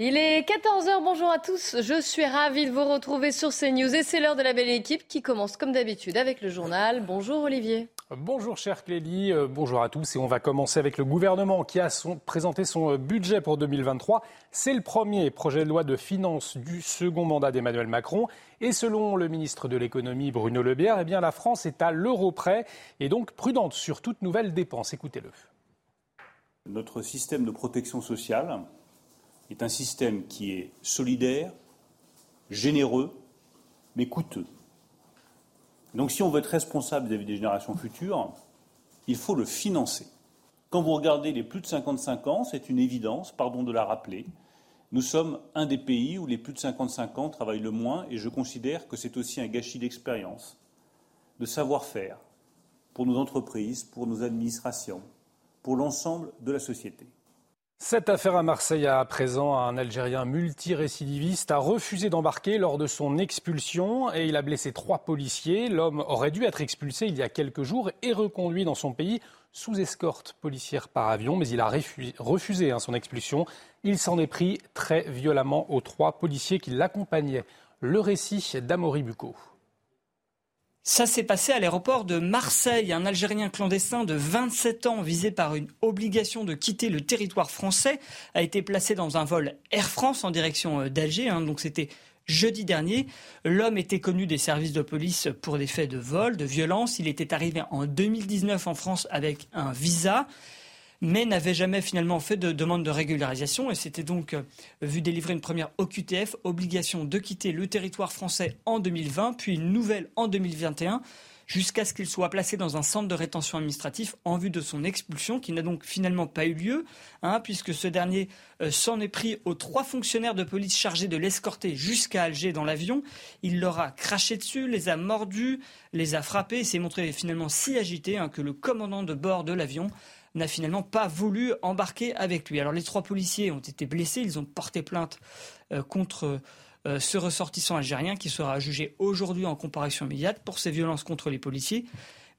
Il est 14h, bonjour à tous. Je suis ravie de vous retrouver sur CNews et c'est l'heure de la belle équipe qui commence comme d'habitude avec le journal. Bonjour Olivier. Bonjour cher Clélie, euh, bonjour à tous et on va commencer avec le gouvernement qui a présenté son euh, budget pour 2023. C'est le premier projet de loi de finances du second mandat d'Emmanuel Macron et selon le ministre de l'économie Bruno Le Bière, eh bien la France est à l'euro près et donc prudente sur toute nouvelle dépense. Écoutez-le. Notre système de protection sociale est un système qui est solidaire, généreux, mais coûteux. Donc si on veut être responsable des générations futures, il faut le financer. Quand vous regardez les plus de 55 ans, c'est une évidence, pardon de la rappeler, nous sommes un des pays où les plus de 55 ans travaillent le moins et je considère que c'est aussi un gâchis d'expérience, de savoir-faire pour nos entreprises, pour nos administrations, pour l'ensemble de la société. Cette affaire à Marseille à présent, un Algérien multirécidiviste a refusé d'embarquer lors de son expulsion et il a blessé trois policiers. L'homme aurait dû être expulsé il y a quelques jours et reconduit dans son pays sous escorte policière par avion, mais il a refusé hein, son expulsion. Il s'en est pris très violemment aux trois policiers qui l'accompagnaient. Le récit d'Amaury Bucco. Ça s'est passé à l'aéroport de Marseille. Un Algérien clandestin de 27 ans visé par une obligation de quitter le territoire français a été placé dans un vol Air France en direction euh, d'Alger. Hein. donc c'était jeudi dernier. L'homme était connu des services de police pour des faits de vol, de violence. Il était arrivé en 2019 en France avec un visa mais n'avait jamais finalement fait de demande de régularisation et s'était donc euh, vu délivrer une première OQTF, obligation de quitter le territoire français en 2020, puis une nouvelle en 2021 jusqu'à ce qu'il soit placé dans un centre de rétention administratif en vue de son expulsion, qui n'a donc finalement pas eu lieu, hein, puisque ce dernier euh, s'en est pris aux trois fonctionnaires de police chargés de l'escorter jusqu'à Alger dans l'avion. Il leur a craché dessus, les a mordus, les a frappés, s'est montré finalement si agité hein, que le commandant de bord de l'avion n'a finalement pas voulu embarquer avec lui. Alors les trois policiers ont été blessés, ils ont porté plainte euh, contre euh, ce ressortissant algérien qui sera jugé aujourd'hui en comparution immédiate pour ses violences contre les policiers,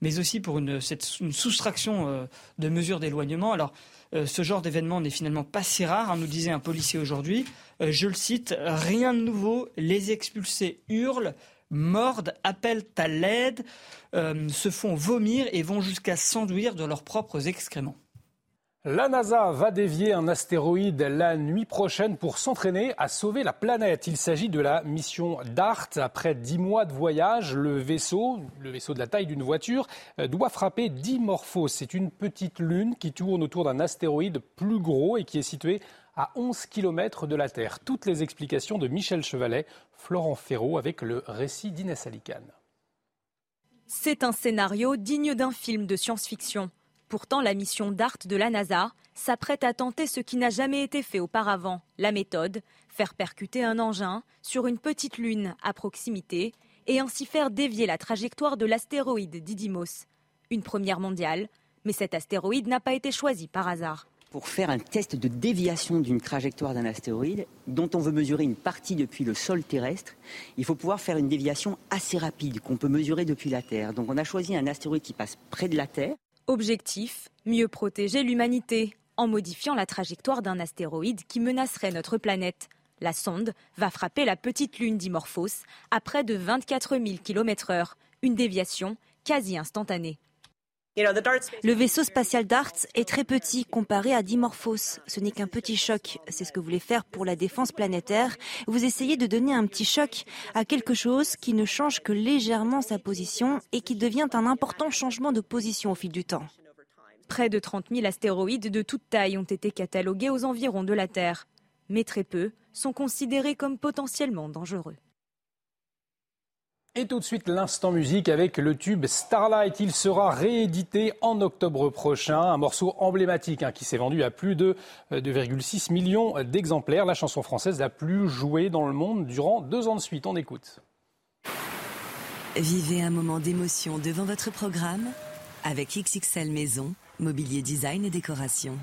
mais aussi pour une, soustraction euh, de mesures d'éloignement. Alors ce genre d'événement n'est finalement pas si rare, hein, nous disait un policier aujourd'hui. je le cite, rien de nouveau, les expulsés hurlent, mordent, appellent à l'aide, euh, se font vomir et vont jusqu'à s'enduire de leurs propres excréments. La NASA va dévier un astéroïde la nuit prochaine pour s'entraîner à sauver la planète. Il s'agit de la mission DART. Après dix mois de voyage, le vaisseau, le vaisseau de la taille d'une voiture, euh, doit frapper Dimorphos. C'est une petite lune qui tourne autour d'un astéroïde plus gros et qui est situé à 11 km de la Terre. Toutes les explications de Michel Chevalet, Florent Ferraud avec le récit d'Inès Alicane. C'est un scénario digne d'un film de science-fiction. Pourtant, la mission DART de la NASA s'apprête à tenter ce qui n'a jamais été fait auparavant. La méthode, faire percuter un engin sur une petite lune à proximité et ainsi faire dévier la trajectoire de l'astéroïde Didymos. Une première mondiale, mais cet astéroïde n'a pas été choisi par hasard pour faire un test de déviation d'une trajectoire d'un astéroïde dont on veut mesurer une partie depuis le sol terrestre, il faut pouvoir faire une déviation assez rapide qu'on peut mesurer depuis la Terre. Donc on a choisi un astéroïde qui passe près de la Terre. Objectif, mieux protéger l'humanité en modifiant la trajectoire d'un astéroïde qui menacerait notre planète. La sonde va frapper la petite lune Dimorphos à près de 24 000 km/h, une déviation quasi instantanée. Le vaisseau spatial DART est très petit comparé à Dimorphos. Ce n'est qu'un petit choc. C'est ce que vous voulez faire pour la défense planétaire. Vous essayez de donner un petit choc à quelque chose qui ne change que légèrement sa position et qui devient un important changement de position au fil du temps. Près de 30 000 astéroïdes de toute taille ont été catalogués aux environs de la Terre. Mais très peu sont considérés comme potentiellement dangereux. Et tout de suite, l'instant musique avec le tube Starlight. Il sera réédité en octobre prochain. Un morceau emblématique hein, qui s'est vendu à plus de 2,6 millions d'exemplaires. La chanson française la plus jouée dans le monde durant deux ans de suite. On écoute. Vivez un moment d'émotion devant votre programme avec XXL Maison, mobilier design et décoration.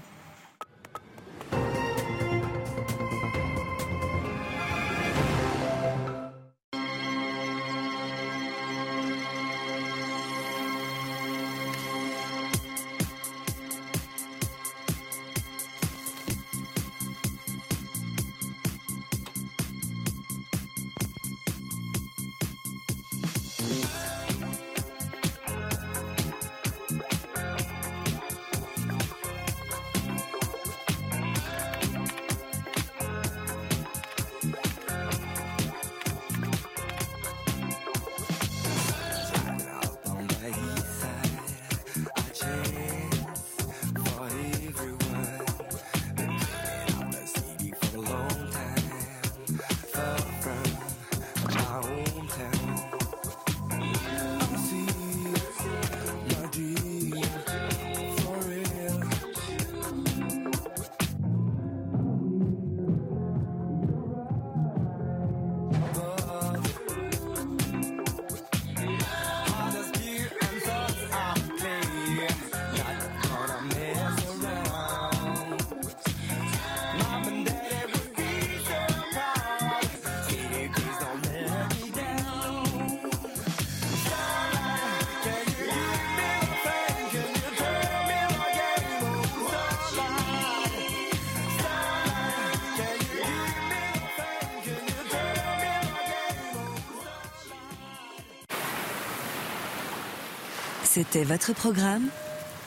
C'était votre programme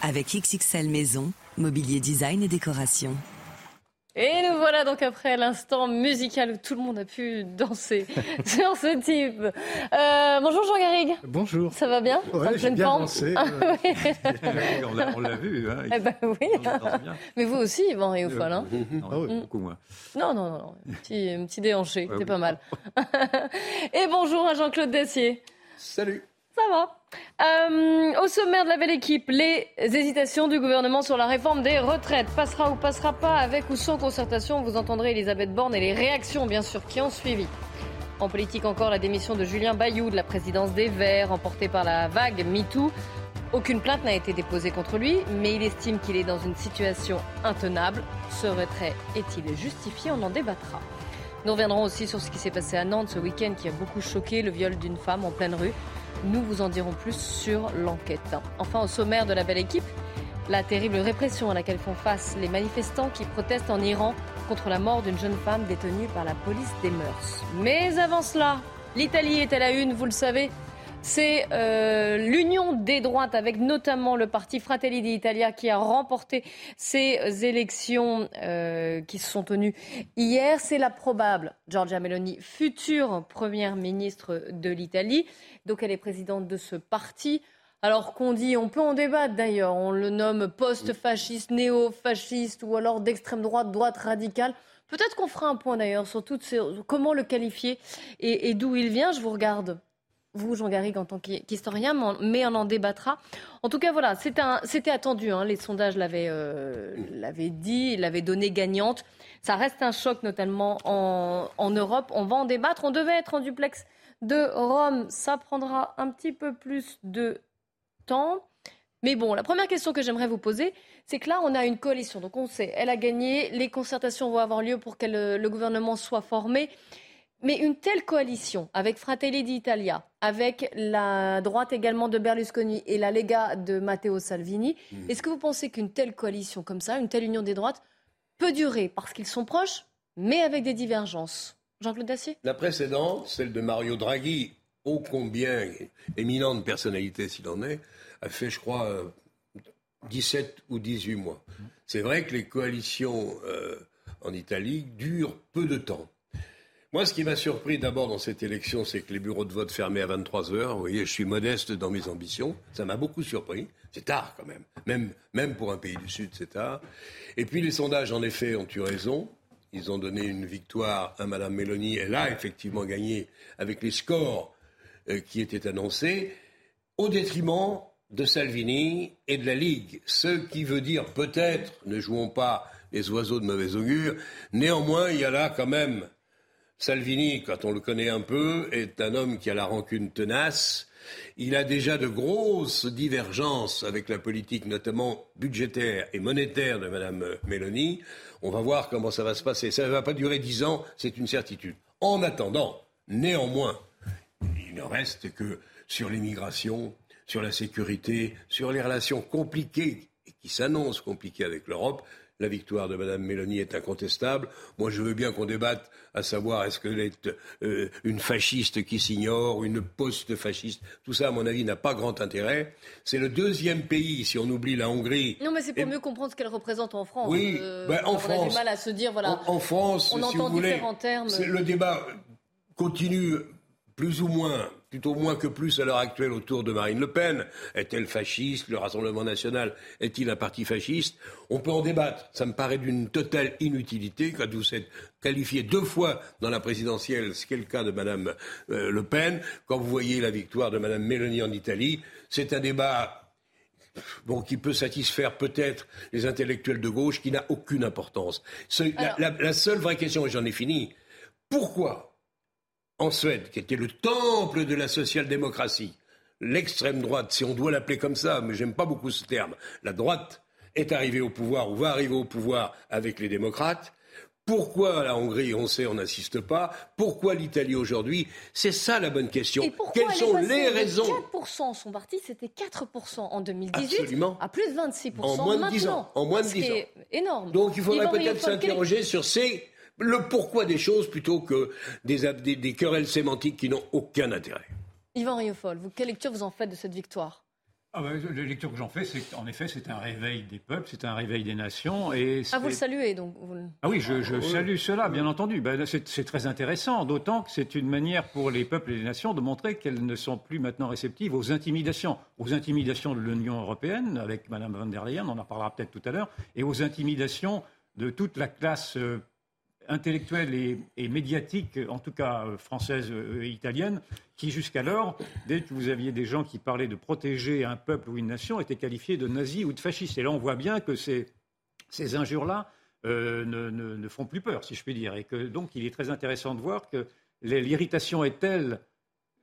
avec XXL Maison, mobilier design et décoration. Et nous voilà donc après l'instant musical où tout le monde a pu danser sur ce type. Euh, bonjour Jean Garrigue. Bonjour. Ça va bien? Ouais, j'ai bien dansé. Ah, euh, oui. on l'a- vu. Hein, Eh ben oui. on danse bien. Mais vous aussi, Yvan Réaufol. Hein Non, Ah Mm. beaucoup moins. non, non, non, non. Un petit, un petit déhanché, Ouais, c'est oui. pas mal. Et bonjour à Jean-Claude Dacier. Salut. Ça va. Euh, au sommaire de la belle équipe, les hésitations du gouvernement sur la réforme des retraites. Passera ou passera pas avec ou sans concertation. Vous entendrez Elisabeth Borne et les réactions, bien sûr, qui ont suivi. En politique encore, la démission de Julien Bayou de la présidence des Verts, emportée par la vague MeToo. Aucune plainte n'a été déposée contre lui, mais il estime qu'il est dans une situation intenable. Ce retrait est-il justifié? On en débattra. Nous reviendrons aussi sur ce qui s'est passé à Nantes ce week-end qui a beaucoup choqué le viol d'une femme en pleine rue. Nous vous en dirons plus sur l'enquête. Enfin, au sommaire de la belle équipe, la terrible répression à laquelle font face les manifestants qui protestent en Iran contre la mort d'une jeune femme détenue par la police des mœurs. Mais avant cela, l'Italie est à la une, vous le savez. C'est euh, l'union des droites avec notamment le parti Fratelli d'Italia qui a remporté ces élections euh, qui se sont tenues hier. C'est la probable Giorgia Meloni, future première ministre de l'Italie. Donc elle est présidente de ce parti. Alors qu'on dit, on peut en débattre d'ailleurs, on le nomme post-fasciste, néo-fasciste ou alors d'extrême droite, droite radicale. Peut-être qu'on fera un point d'ailleurs sur toutes ces, comment le qualifier et, et d'où il vient. Je vous regarde vous, Jean Garrigue, en tant qu'historien, mais on en débattra. En tout cas, voilà, c'était attendu. Hein, les sondages l'avaient euh, dit, l'avaient donné gagnante. Ça reste un choc, notamment en, en, Europe. On va en débattre. On devait être en duplex de Rome. Ça prendra un petit peu plus de temps. Mais bon, la première question que j'aimerais vous poser, c'est que là, on a une coalition. Donc, on sait, elle a gagné. Les concertations vont avoir lieu pour que le gouvernement soit formé. Mais une telle coalition, avec Fratelli d'Italia, avec la droite également de Berlusconi et la Lega de Matteo Salvini, mmh. est-ce que vous pensez qu'une telle coalition comme ça, une telle union des droites, peut durer parce qu'ils sont proches, mais avec des divergences? Jean-Claude Dacier? La précédente, celle de Mario Draghi, ô combien éminente personnalité s'il en est, a fait, je crois, euh, 17 ou 18 mois. C'est vrai que les coalitions euh, en Italie durent peu de temps. Moi, ce qui m'a surpris d'abord dans cette élection, c'est que les bureaux de vote fermaient à 23 heures. Vous voyez, je suis modeste dans mes ambitions. Ça m'a beaucoup surpris. C'est tard quand même. même. Même pour un pays du Sud, c'est tard. Et puis les sondages, en effet, ont eu raison. Ils ont donné une victoire à Mme Mélanie. Elle a effectivement gagné avec les scores euh, qui étaient annoncés, au détriment de Salvini et de la Ligue. Ce qui veut dire peut-être, ne jouons pas les oiseaux de mauvais augure, néanmoins, il y a là quand même Salvini, quand on le connaît un peu, est un homme qui a la rancune tenace. Il a déjà de grosses divergences avec la politique, notamment budgétaire et monétaire de Mme Mélanie. On va voir comment ça va se passer. Ça ne va pas durer dix ans, c'est une certitude. En attendant, néanmoins, il ne reste que sur l'immigration, sur la sécurité, sur les relations compliquées et qui s'annoncent compliquées avec l'Europe, la victoire de Mme Mélanie est incontestable. Moi, je veux bien qu'on débatte à savoir est-ce qu'elle est euh, une fasciste qui s'ignore, une post-fasciste. Tout ça, à mon avis, n'a pas grand intérêt. C'est le deuxième pays, si on oublie la Hongrie. Non, mais c'est pour et... mieux comprendre ce qu'elle représente en France. Oui, euh, ben, en on France. On a du mal à se dire, voilà. En, en France, on si entend vous voulez, différents termes. Le débat continue plus ou moins, plutôt moins que plus à l'heure actuelle autour de Marine Le Pen. Est-elle fasciste? Le Rassemblement national est-il un parti fasciste? On peut en débattre. Ça me paraît d'une totale inutilité quand vous êtes qualifié deux fois dans la présidentielle, ce qui est le cas de Mme euh, Le Pen. Quand vous voyez la victoire de Mme Mélanie en Italie, c'est un débat bon, qui peut satisfaire peut-être les intellectuels de gauche, qui n'a aucune importance. Ce, Alors... la, la, la seule vraie question, et j'en ai fini, pourquoi en Suède, qui était le temple de la social-démocratie, l'extrême droite, si on doit l'appeler comme ça, mais j'aime pas beaucoup ce terme, la droite est arrivée au pouvoir ou va arriver au pouvoir avec les démocrates. Pourquoi la Hongrie, on sait, on n'assiste pas? Pourquoi l'Italie aujourd'hui? C'est ça la bonne question. Et pourquoi Quelles sont les raisons? 4% son parti, c'était 4% en 2018, Absolument. à plus de 26% En moins de maintenant. 10 ans. En moins de Ce 10 qui ans. énorme. Donc il faudrait peut-être s'interroger sur ces, le pourquoi des choses plutôt que des, des, des querelles sémantiques qui n'ont aucun intérêt. Yvan Rioufol, vous, quelle lecture vous en faites de cette victoire? Ah bah, la lecture que j'en fais, c'est qu'en effet, c'est un réveil des peuples, c'est un réveil des nations. Et ah, vous le saluez donc Ah oui, je, je salue cela, bien entendu. Ben, c'est très intéressant, d'autant que c'est une manière pour les peuples et les nations de montrer qu'elles ne sont plus maintenant réceptives aux intimidations, aux intimidations de l'Union européenne, avec Mme von der Leyen, on en parlera peut-être tout à l'heure, et aux intimidations de toute la classe euh, intellectuelle et, médiatique, en tout cas euh, française euh, et italienne, qui jusqu'alors, dès que vous aviez des gens qui parlaient de protéger un peuple ou une nation, étaient qualifiés de nazis ou de fascistes. Et là, on voit bien que ces, injures-là ne, ne, font plus peur, si je puis dire. Et que donc, il est très intéressant de voir que l'irritation est telle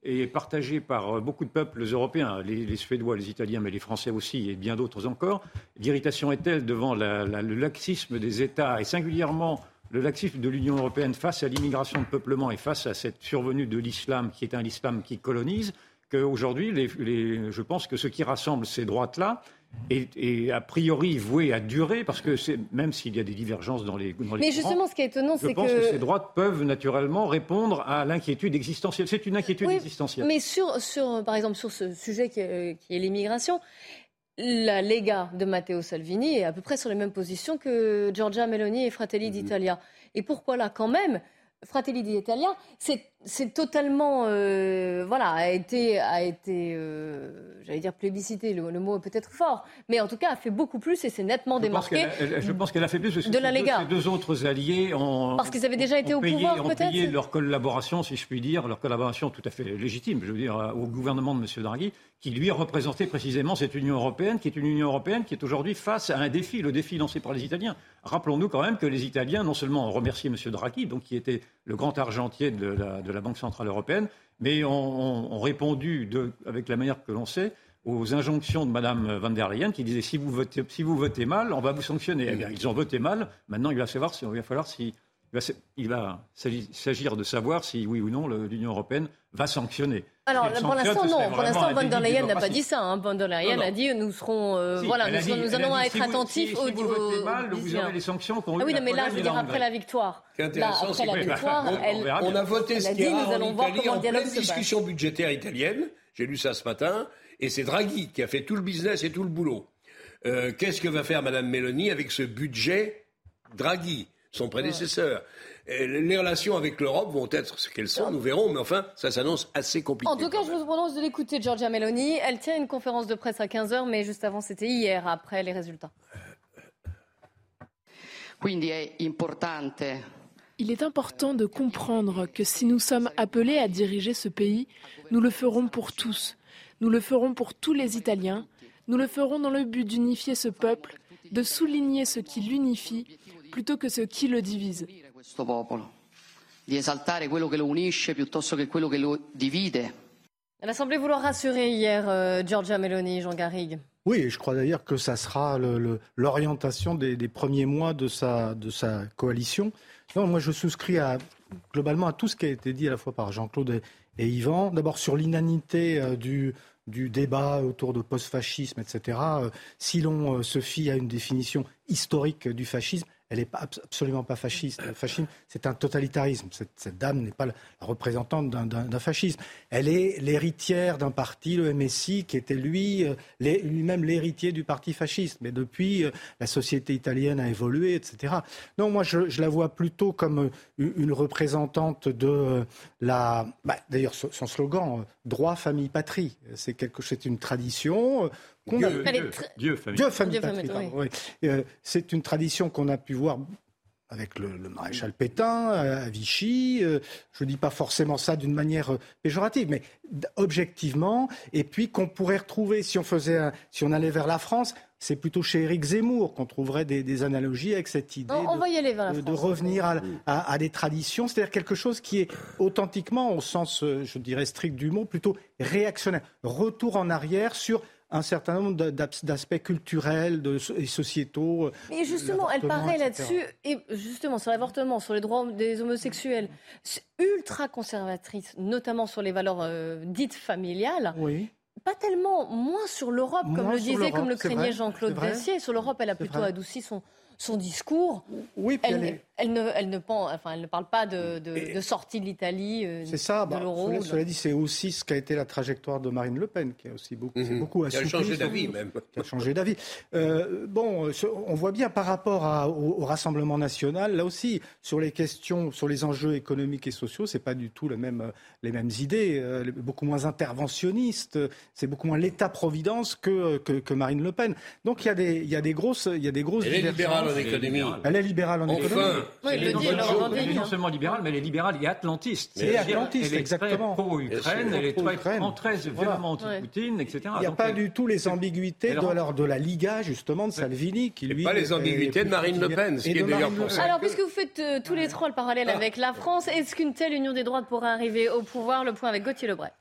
et partagée par beaucoup de peuples européens, les, Suédois, les Italiens, mais les Français aussi, et bien d'autres encore. L'irritation est telle devant le laxisme des États, et singulièrement le laxisme de l'Union européenne face à l'immigration de peuplement et face à cette survenue de l'islam qui est un islam qui colonise, qu'aujourd'hui, je pense que ce qui rassemble ces droites-là est, a priori voué à durer, parce que même s'il y a des divergences dans les, dans Mais justement, ce qui est étonnant, c'est que... Je pense que ces droites peuvent naturellement répondre à l'inquiétude existentielle. C'est une inquiétude existentielle. Mais sur, sur, par exemple, sur ce sujet qui est l'immigration, la Lega de Matteo Salvini est à peu près sur les mêmes positions que Giorgia Meloni et Fratelli mhm. d'Italia. Et pourquoi là, quand même, Fratelli d'Italia, c'est totalement, euh, voilà, a été, a été euh, j'allais dire plébiscité, le, mot est peut-être fort, mais en tout cas a fait beaucoup plus et c'est nettement démarqué. je pense qu'elle a fait plus de la Lega. Ces deux autres alliés ont, parce qu'ils avaient déjà été au pouvoir, peut-être. payé leur collaboration, si je puis dire, leur collaboration tout à fait légitime, je veux dire, au gouvernement de M. Draghi, qui lui représentait précisément cette Union européenne, qui est une Union européenne qui est aujourd'hui face à un défi, le défi lancé par les Italiens. Rappelons-nous quand même que les Italiens, non seulement ont remercié M. Draghi, donc qui était le grand argentier de la, de la Banque centrale européenne, mais ont, répondu, avec la manière que l'on sait, aux injonctions de Mme van der Leyen qui disait si vous votez, si vous votez mal, on va vous sanctionner. Eh bien, ils ont voté mal. Maintenant, il va, savoir si, il va falloir va s'agir de savoir si, oui ou non, l'Union européenne va sanctionner. Alors, pour l'instant, non. Pour l'instant, von der Leyen n'a pas dit ça. Hein. Von der Leyen a dit nous serons, euh, voilà, nous, allons être attentifs au. Si vous votez mal, vous aurez les sanctions qu'on Ah oui, mais là, je veux dire après la victoire. Là, après la victoire, on, a voté ce qu'il y a en Italie en pleine discussion budgétaire italienne. J'ai lu ça ce matin, et c'est Draghi qui a fait tout le business et tout le boulot. Euh, qu'est-ce que va faire Mme Meloni avec ce budget Draghi son prédécesseur? Les relations avec l'Europe vont être ce qu'elles sont, nous verrons, mais enfin, ça s'annonce assez compliqué. En tout cas, je vous propose de l'écouter, Giorgia Meloni. Elle tient une conférence de presse à 15h, mais juste avant, c'était hier, après les résultats. Il est important de comprendre que si nous sommes appelés à diriger ce pays, nous le ferons pour tous. Nous le ferons pour tous les Italiens. Nous le ferons dans le but d'unifier ce peuple, de souligner ce qui l'unifie plutôt que ce qui le divise. Elle vouloir rassurer hier euh, Giorgia Meloni, Jean Garrigue. Oui, je crois d'ailleurs que ça sera l'orientation des, premiers mois de sa, de sa coalition. moi, je souscris à, globalement à tout ce qui a été dit à la fois par Jean-Claude et, Yvan. D'abord sur l'inanité euh, du, du débat autour de post-fascisme, etc. Euh, si l'on se fie à une définition historique du fascisme, elle n'est absolument pas fasciste. Le fascisme, c'est un totalitarisme. Cette, dame n'est pas la représentante d'un fascisme. Elle est l'héritière d'un parti, le MSI, qui était euh, lui-même l'héritier du parti fasciste. Mais depuis, euh, la société italienne a évolué, etc. Non, moi, je, la vois plutôt comme euh, une représentante de la. Bah, d'ailleurs, son slogan, droit, famille, patrie. C'est quelque, c'est une tradition. Dieu, famille. Euh, c'est une tradition qu'on a pu voir avec le, maréchal Pétain, à Vichy. Euh, je ne dis pas forcément ça d'une manière euh, péjorative, mais objectivement. Et puis qu'on pourrait retrouver, si on, faisait si on allait vers la France, c'est plutôt chez Éric Zemmour qu'on trouverait des, analogies avec cette idée de, revenir à, des traditions, c'est-à-dire quelque chose qui est authentiquement, au sens, je dirais, strict du mot, plutôt réactionnaire. Retour en arrière sur un certain nombre d'aspects culturels et sociétaux. Euh, Mais justement, elle paraît là-dessus, et justement sur l'avortement, sur les droits des homosexuels, ultra conservatrice, notamment sur les valeurs euh, dites familiales. Oui. Pas tellement, moins sur l'Europe, comme le disait, comme le craignait Jean-Claude Dessier. Sur l'Europe, elle a plutôt adouci son, son discours, oui, elle, elle, est... elle, ne, elle, ne, enfin, elle ne parle pas de, de, de sortie de l'Italie, euh, c'est ça, de bah, l'euro. Cela, cela dit, c'est aussi ce qu'a été la trajectoire de Marine Le Pen, qui a aussi beaucoup, Mhm. beaucoup Qui a changé d'avis, même. Qui a changé d'avis. Euh, bon, ce- on voit bien par rapport à- au, au Rassemblement national, là aussi, sur les questions, sur les enjeux économiques et sociaux, c'est pas du tout le même, les mêmes idées, euh, beaucoup moins interventionnistes, c'est beaucoup moins l'État-providence que, que, que Marine Le Pen. Donc il y a des, il y a des grosses, il y a des grosses Elle est libérale en économie. Elle est libérale en Enfin. économie. Oui, il Elle le est dit, non seulement- revendique, elle est non seulement libérale, mais elle est libérale et atlantiste. C'est-à-dire, atlantiste, elle est exactement. Très pro-Ukraine, Bien elle est très, en très violemment anti-Poutine, etc. Il n'y a Donc, pas elle- du tout les ambiguïtés de, rend- alors, de la Liga, justement, de Salvini, qui lui. pas les ambiguïtés de Marine Le Pen, ce qui est d'ailleurs pour ça. Alors, puisque vous faites euh, tous les trois le parallèle avec la France, est-ce qu'une telle union des droites pourrait arriver au pouvoir? Le point avec Gauthier Lebray.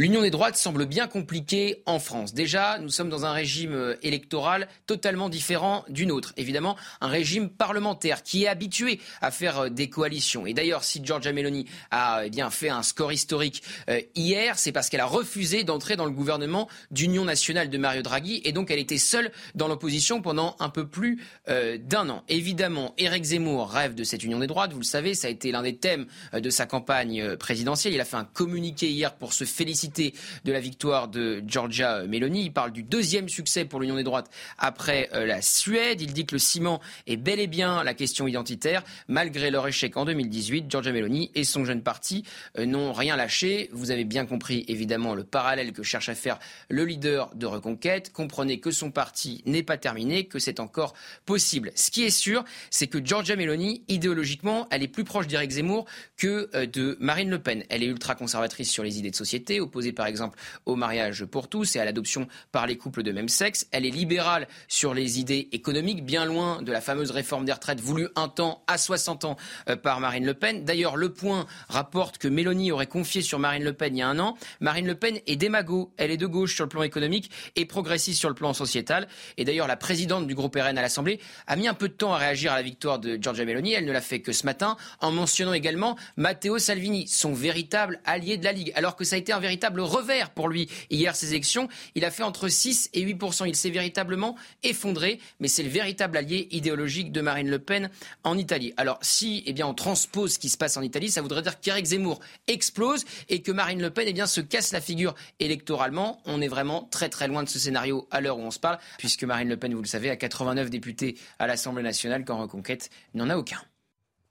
L'union des droites semble bien compliquée en France. Déjà, nous sommes dans un régime euh, électoral totalement différent du nôtre. Évidemment, un régime parlementaire qui est habitué à faire euh, des coalitions. Et d'ailleurs, si Giorgia Meloni a eh bien fait un score historique euh, hier, c'est parce qu'elle a refusé d'entrer dans le gouvernement d'union nationale de Mario Draghi et donc elle était seule dans l'opposition pendant un peu plus d'un an. Évidemment, Éric Zemmour rêve de cette union des droites. Vous le savez, ça a été l'un des thèmes de sa campagne présidentielle. Il a fait un communiqué hier pour se féliciter de la victoire de Giorgia Meloni. Il parle du deuxième succès pour l'Union des droites après euh, la Suède. Il dit que le ciment est bel et bien la question identitaire. Malgré leur échec en 2018, Giorgia Meloni et son jeune parti euh, n'ont rien lâché. Vous avez bien compris évidemment le parallèle que cherche à faire le leader de Reconquête. Comprenez que son parti n'est pas terminé, que c'est encore possible. Ce qui est sûr, c'est que Giorgia Meloni, idéologiquement, elle est plus proche d'Éric Zemmour que euh, de Marine Le Pen. Elle est ultra-conservatrice sur les idées de société, opposée par exemple au mariage pour tous et à l'adoption par les couples de même sexe. Elle est libérale sur les idées économiques, bien loin de la fameuse réforme des retraites voulue un temps à 60 ans euh, par Marine Le Pen. D'ailleurs, Le Point rapporte que Mélanie aurait confié sur Marine Le Pen il y a un an. Marine Le Pen est démago, elle est de gauche sur le plan économique et progressiste sur le plan sociétal. Et d'ailleurs, la présidente du groupe RN à l'Assemblée a mis un peu de temps à réagir à la victoire de Giorgia Meloni. Elle ne l'a fait que ce matin, en mentionnant également Matteo Salvini, son véritable allié de la Ligue. Alors que ça a été un véritable revers pour lui hier, ces élections. Il a fait entre 6 et 8% Il s'est véritablement effondré, mais c'est le véritable allié idéologique de Marine Le Pen en Italie. Alors, si eh bien, on transpose ce qui se passe en Italie, ça voudrait dire qu'Éric Zemmour explose et que Marine Le Pen eh bien, se casse la figure électoralement. On est vraiment très très loin de ce scénario à l'heure où on se parle, puisque Marine Le Pen, vous le savez, a 89 députés à l'Assemblée nationale, quand Reconquête n'en a aucun.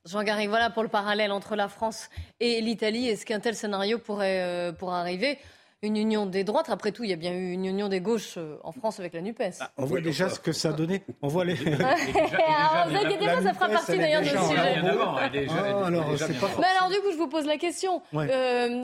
Jean Garrigue, voilà pour le parallèle entre la France et l'Italie. Est-ce qu'un tel scénario pourrait, euh, pourrait arriver? Une union des droites? Après tout, il y a bien eu une union des gauches euh, en France avec la NUPES. On voit déjà ce que ça a donné. On voit les. Ah, vous inquiétez pas, ça fera partie d'ailleurs de ce sujet. Ah, alors, c'est pas Mais alors, du coup, je vous pose la question. Ouais. Euh,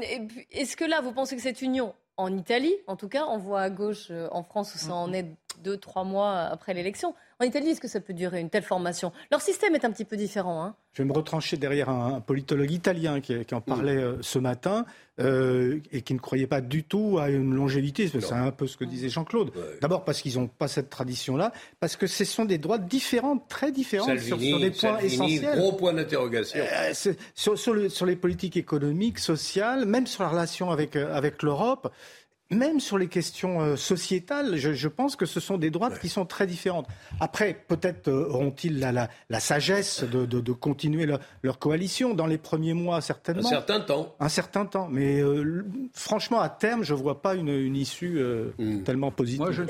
Est-ce que là, vous pensez que cette union, en Italie, en tout cas, on voit à gauche, euh, en France, où ça en est deux, trois mois après l'élection, en Italie, est-ce que ça peut durer une telle formation? Leur système est un petit peu différent. Hein Je vais me retrancher derrière un, un politologue italien qui, qui en parlait euh, ce matin euh, et qui ne croyait pas du tout à une longévité. C'est un peu ce que disait Jean-Claude. D'abord parce qu'ils n'ont pas cette tradition-là, parce que ce sont des droits différentes, très différentes sur, Salvini, sur des points Salvini, essentiels. gros point d'interrogation. Euh, sur, sur le- sur les politiques économiques, sociales, même sur la relation avec, avec l'Europe, même sur les questions euh, sociétales, je, je pense que ce sont des droites qui sont très différentes. Après, peut-être euh, auront-ils la, la, la sagesse de, de, de continuer leur, leur coalition dans les premiers mois, certainement. Un certain temps. Un certain temps. Mais euh, franchement, à terme, je ne vois pas une, une issue euh, Hmm. tellement positive. Moi, je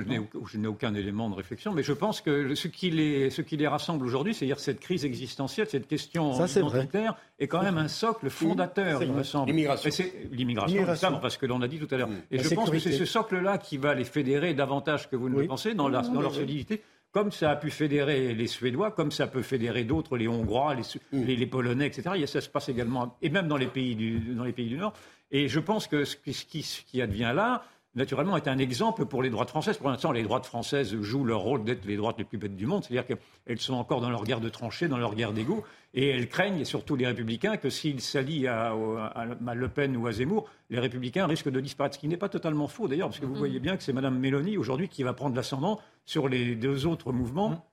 n'ai au- je n'ai aucun élément de réflexion, mais je pense que ce qui les, ce qui les rassemble aujourd'hui, c'est-à-dire cette crise existentielle, cette question Ça, identitaire, est quand même un socle fondateur, c'est il vrai. me semble. L'immigration. Et c'est- L'immigration, parce que l'on a dit tout à l'heure. Et La je pense que c'est ce socle-là qui va les fédérer davantage que vous ne Oui. le pensez dans, la- dans leur solidité. Comme ça a pu fédérer les Suédois, comme ça peut fédérer d'autres, les Hongrois, les, Su- les, les Polonais, etc. A- ça se passe également, et même dans les pays du, dans les pays du Nord. Et je pense que ce qui, ce qui- ce qui advient là, naturellement, est un exemple pour les droites françaises. Pour l'instant, les droites françaises jouent leur rôle d'être les droites les plus bêtes du monde, c'est-à-dire qu'elles sont encore dans leur guerre de tranchées, dans leur guerre d'ego, et elles craignent, et surtout les républicains, que s'ils s'allient à, au- à- à Le Pen ou à Zemmour, les républicains risquent de disparaître, ce qui n'est pas totalement faux d'ailleurs, parce que vous voyez bien que c'est Mme Mélanie aujourd'hui qui va prendre l'ascendant sur les deux autres mouvements.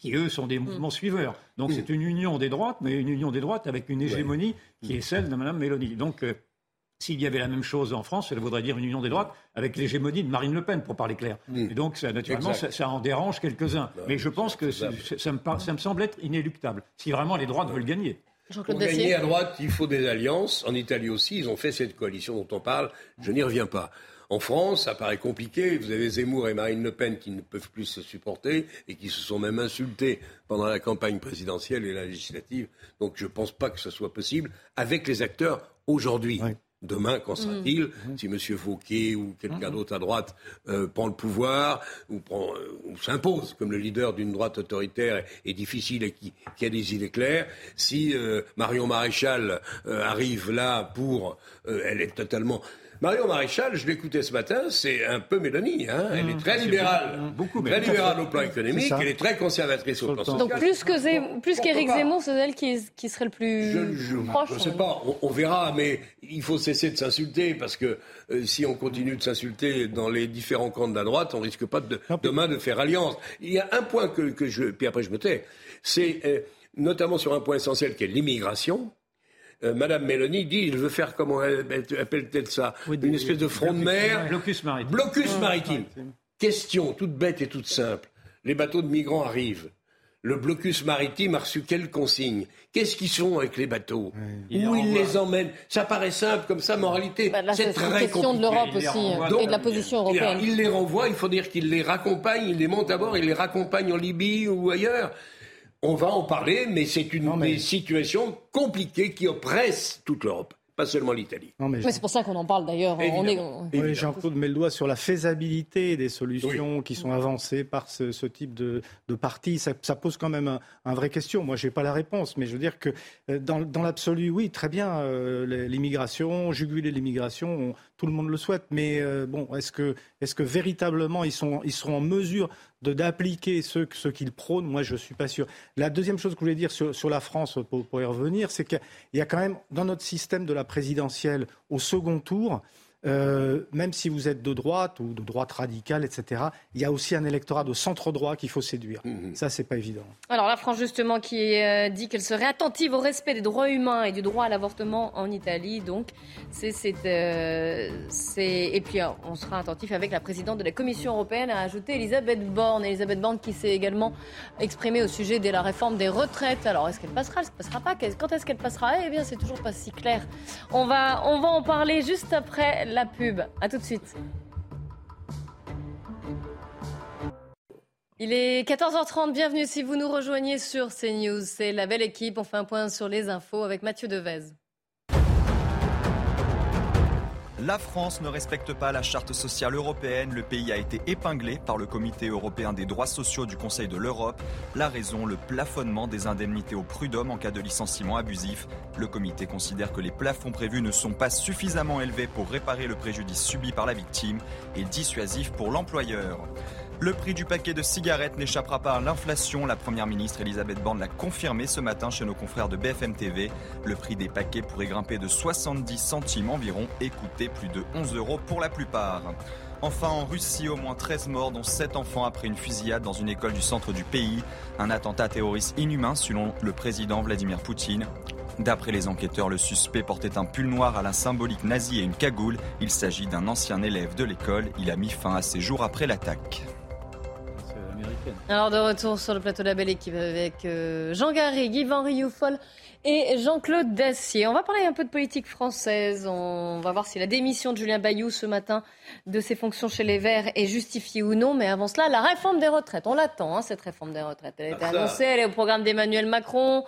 qui eux sont des mouvements suiveurs. Donc c'est une union des droites, mais une union des droites avec une hégémonie qui est celle de Mme Mélanie. Donc euh, S'il y avait la même chose en France, cela voudrait dire une union des droites avec l'hégémonie de Marine LePen, pour parler clair. Et donc, ça, naturellement, ça, en dérange quelques-uns. Mais je pense que ça, me, ça me semble être inéluctable, si vraiment les droites veulent gagner. Pour gagner à droite, il faut des alliances. En Italie aussi, ils ont fait cette coalition dont on parle. Je n'y reviens pas. En France, ça paraît compliqué. Vous avez Zemmour et Marine Le Pen qui ne peuvent plus se supporter et qui se sont même insultés pendant la campagne présidentielle et la législative. Donc je ne pense pas que ce soit possible avec les acteurs aujourd'hui. Demain, qu'en sera-t-il mm. Si M. Fauquier ou quelqu'un mm. d'autre à droite euh, prend le pouvoir ou, euh, s'impose comme le leader d'une droite autoritaire et, difficile et qui, a des idées claires, si euh, Marion Maréchal arrive là pour... elle est totalement Marion Maréchal, je l'écoutais ce matin, c'est un peu Mélanie. Hein. elle est très libérale. Beaucoup, très libérale au plan économique. Elle est très conservatrice au plan social. Donc plus que plus qu'Éric Zemmour, c'est elle qui, serait le plus je, proche. Je ne sais pas, on, verra, mais il faut cesser de s'insulter parce que euh, si on continue de s'insulter dans les différents camps de la droite, on risque pas de, demain de faire alliance. Il y a un point que, je, puis après je me tais, c'est euh, notamment sur un point essentiel qui est l'immigration. Euh, Madame Mélanie dit il veut faire, comment appelle-t-elle ça Une espèce de front de mer. Blocus maritime. Blocus ah, maritime. Question toute bête et toute simple. Les bateaux de migrants arrivent. Le blocus maritime a reçu quelle consigne Qu'est-ce qu'ils font avec les bateaux Où ils les emmènent Ça paraît simple comme ça, mais en réalité, bah, c'est très question de l'Europe aussi euh, et de la position européenne. Il les renvoie, il faut dire qu'il les raccompagne, il les monte à bord, il les raccompagne en Libye ou ailleurs. On va en parler, mais c'est une situation compliquée qui oppresse toute l'Europe pas seulement l'Italie. Mais, c'est pour ça qu'on en parle d'ailleurs. Oui, Jean-Claude met le doigt sur la faisabilité des solutions qui sont avancées par ce, type de, de parti. Ça, pose quand même un, vrai question. Moi, je n'ai pas la réponse, mais je veux dire que euh, dans, l'absolu, oui, très bien, euh, l'immigration, juguler l'immigration, tout le monde le souhaite. Mais euh, bon, est-ce que, véritablement ils, seront en mesure d'appliquer ce, qu'ils prônent, moi je ne suis pas sûr. La deuxième chose que je voulais dire sur, la France, pour y revenir, c'est qu'il y a quand même dans notre système de la présidentielle au second tour, euh, même si vous êtes de droite ou de droite radicale, etc., il y a aussi un électorat de centre droit qu'il faut séduire. Ça, mhm. Ça, c'est pas évident. Alors la France, justement, qui euh, dit qu'elle serait attentive au respect des droits humains et du droit à l'avortement en Italie. Donc, c'est, euh, et puis on sera attentif avec la présidente de la Commission européenne, a ajouté Elisabeth Borne. Elisabeth Borne qui s'est également exprimée au sujet de la réforme des retraites. Alors, est-ce qu'elle passera? Elle ne passera pas? Quand est-ce qu'elle passera? Eh bien, c'est toujours pas si clair. On va, on va en parler juste après la pub. À tout de suite. Il est 14h30, bienvenue si vous nous rejoignez sur CNews. C'est la belle équipe, on fait un point sur les infos avec Mathieu Devez. La France ne respecte pas la charte sociale européenne. Le pays a été épinglé par le Comité européen des droits sociaux du Conseil de l'Europe. La raison, le plafonnement des indemnités au prud'homme en cas de licenciement abusif. Le comité considère que les plafonds prévus ne sont pas suffisamment élevés pour réparer le préjudice subi par la victime et dissuasifs pour l'employeur. Le prix du paquet de cigarettes n'échappera pas à l'inflation. La première ministre Elisabeth Borne l'a confirmé ce matin chez nos confrères de BFM TV. Le prix des paquets pourrait grimper de 70 centimes environ et coûter plus de 11 euros pour la plupart. Enfin, en Russie, au moins 13 morts, dont 7 enfants après une fusillade dans une école du centre du pays. Un attentat terroriste inhumain, selon le président Vladimir Poutine. D'après les enquêteurs, le suspect portait un pull noir à la symbolique nazie et une cagoule. Il s'agit d'un ancien élève de l'école. Il a mis fin à ses jours après l'attaque. Alors de retour sur le plateau de la belle équipe avec euh, Jean Garry, Yvan Rioufol et Jean-Claude Dacier. On va parler un peu de politique française. On va voir si la démission de Julien Bayou ce matin de ses fonctions chez les Verts est justifiée ou non. Mais avant cela, la réforme des retraites. On l'attend, hein, cette réforme des retraites. Elle a été ah, annoncée, elle est au programme d'Emmanuel Macron.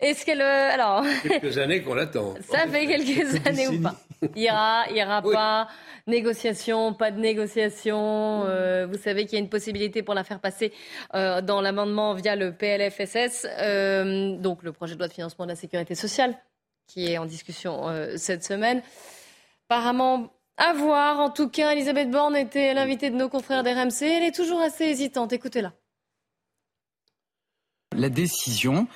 Est-ce qu'elle... Alors... Quelques années qu'on l'attend. Ça fait quelques années ou pas? Il ira, il ira pas. Négociation, pas de négociation. Euh, vous savez qu'il y a une possibilité pour la faire passer euh, dans l'amendement via le PLFSS, euh, donc le projet de loi de financement de la sécurité sociale, qui est en discussion cette semaine. Apparemment, à voir. En tout cas, Elisabeth Borne était l'invitée de nos confrères d'RMC. Elle est toujours assez hésitante. Écoutez-la. La décision,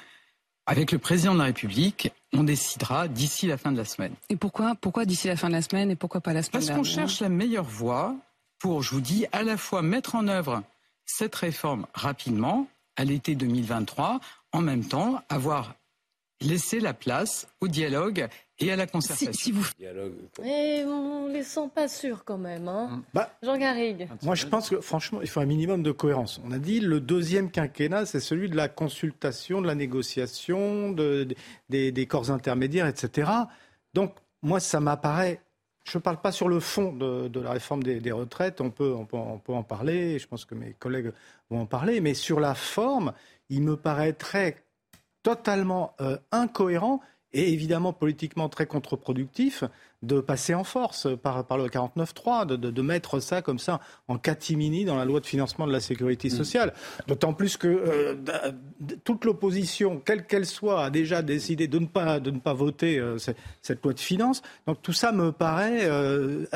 avec le président de la République, on décidera d'ici la fin de la semaine. Et pourquoi, pourquoi d'ici la fin de la semaine et pourquoi pas la semaine Parce qu'on cherche la meilleure voie pour, je vous dis, à la fois mettre en œuvre cette réforme rapidement, à l'été 2023, en même temps avoir laisser la place au dialogue et à la concertation. Et on les sent pas sûrs quand même. Hein. Bah, Jean Garrigue. Moi, je pense que franchement, il faut un minimum de cohérence. On a dit le deuxième quinquennat, c'est celui de la consultation, de la négociation, de, des, des corps intermédiaires, etc. Donc, moi, ça m'apparaît je ne parle pas sur le fond de, de la réforme des, des retraites, on peut, on, peut, on peut, en parler, je pense que mes collègues vont en parler, mais sur la forme, il me paraîtrait totalement euh, incohérent et évidemment politiquement très contre-productif de passer en force par, par le 49.3, de, de, de, mettre ça comme ça en catimini dans la loi de financement de la sécurité mm. sociale. D'autant plus que euh, toute l'opposition, quelle qu'elle soit, a déjà décidé de ne pas, de ne pas voter euh, cette, loi de finances. Donc tout ça me paraît, euh,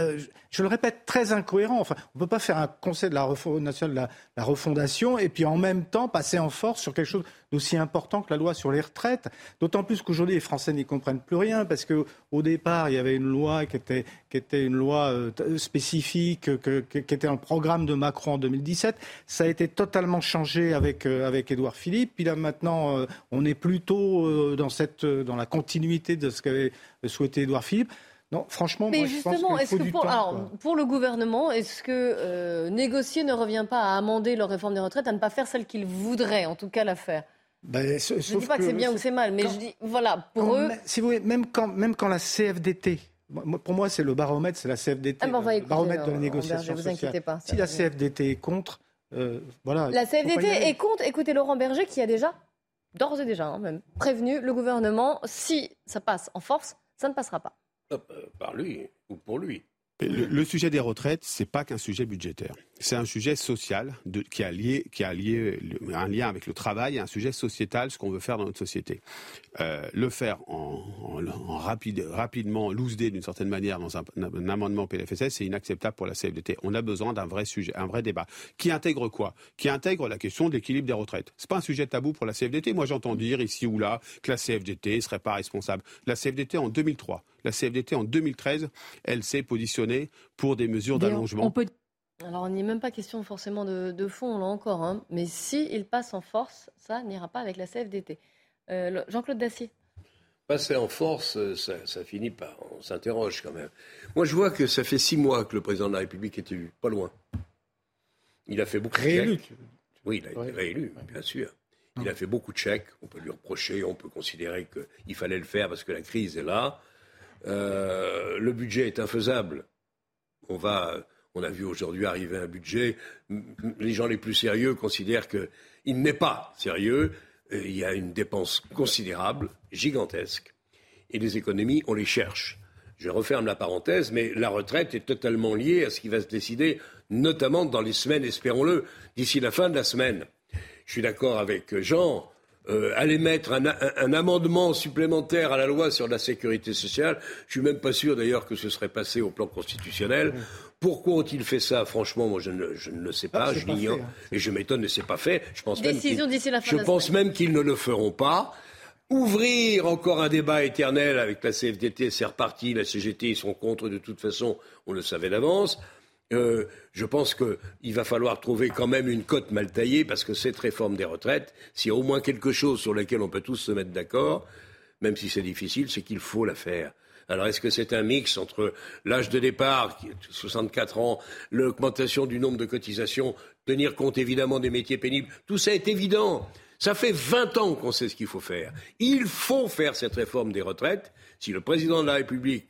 je le répète, très incohérent. Enfin, on ne peut pas faire un conseil de la national de la, la, refondation et puis en même temps passer en force sur quelque chose d'aussi important que la loi sur les retraites. D'autant plus qu'aujourd'hui, les Français n'y comprennent plus rien parce qu'au départ, il y avait une loi qui était, qui était une loi euh, spécifique, que, qui était dans le programme de Macron en 2017. Ça a été totalement changé avec, euh, avec Édouard Philippe. Puis là, maintenant, euh, on est plutôt dans, cette, dans la continuité de ce qu'avait souhaité Édouard Philippe. Non, franchement, Mais moi, justement, je pense que pour, temps, alors, pour, le gouvernement, est-ce que euh, négocier ne revient pas à amender leur réforme des retraites, à ne pas faire celle qu'ils voudraient, en tout cas, la faire? Ben, je ne dis pas que, que c'est bien ou c'est mal, mais quand, je dis, voilà, pour eux... Si vous voulez, même quand, même quand la CFDT, pour moi, c'est le baromètre, c'est la CFDT, ah ben, le écouter, baromètre de la euh, négociation Berger, sociale. Vous pas, si la CFDT est contre, euh, voilà. La CFDT est contre. Écoutez Laurent Berger qui a déjà, d'ores et déjà, hein, même prévenu le gouvernement, si ça passe en force, ça ne passera pas. Euh, par lui ou pour lui. Le, le, sujet des retraites, c'est pas qu'un sujet budgétaire. C'est un sujet social de, qui a lié, qui a lié le, un lien avec le travail, et un sujet sociétal, ce qu'on veut faire dans notre société. Euh, le faire en, en, en rapide, rapidement, loose day d'une certaine manière dans un, un amendement PLFSS, c'est inacceptable pour la CFDT. On a besoin d'un vrai sujet, un vrai débat qui intègre quoi? Qui intègre la question de l'équilibre des retraites. C'est pas un sujet tabou pour la CFDT. Moi, j'entends dire ici ou là que la CFDT serait pas responsable. La CFDT en 2003 la CFDT en 2013, elle s'est positionnée pour des mesures d'allongement. Alors, il n'y a même pas question forcément de, de fond, là encore. Hein. Mais s'il si passe en force, ça n'ira pas avec la CFDT. Euh, Jean-Claude Dacier. Passer en force, ça, ça finit par. On s'interroge quand même. Moi, je vois que ça fait six mois que le président de la République est élu. Pas loin. Il a fait beaucoup réélu. de chèques. Oui, il a été ouais. réélu, bien sûr. Il a fait beaucoup de chèques. On peut lui reprocher, on peut considérer qu'il fallait le faire parce que la crise est là. Euh, le budget est infaisable. On va, on a vu aujourd'hui arriver un budget. Les gens les plus sérieux considèrent qu'il n'est pas sérieux. Il y a une dépense considérable, gigantesque, et les économies, on les cherche. Je referme la parenthèse, mais la retraite est totalement liée à ce qui va se décider, notamment dans les semaines, espérons-le, d'ici la fin de la semaine. Je suis d'accord avec Jean euh, aller mettre un, un, un, amendement supplémentaire à la loi sur la sécurité sociale. Je suis même pas sûr d'ailleurs que ce serait passé au plan constitutionnel. Pourquoi ont-ils fait ça? Franchement, moi, je ne, je ne le sais pas, ah, je l'ignore, et je m'étonne, ne c'est pas fait. Je pense Décision même d'ici la fin je de la pense semaine. même qu'ils ne le feront pas. Ouvrir encore un débat éternel avec la CFDT, c'est reparti. La CGT, ils sont contre de toute façon, on le savait d'avance. Euh, je pense qu'il va falloir trouver quand même une cote mal taillée parce que cette réforme des retraites, s'il y a au moins quelque chose sur lequel on peut tous se mettre d'accord, même si c'est difficile, c'est qu'il faut la faire. Alors est-ce que c'est un mix entre l'âge de départ, qui est 64 ans, l'augmentation du nombre de cotisations, tenir compte évidemment des métiers pénibles? Tout ça est évident. Ça fait 20 ans qu'on sait ce qu'il faut faire. Il faut faire cette réforme des retraites. Si le président de la République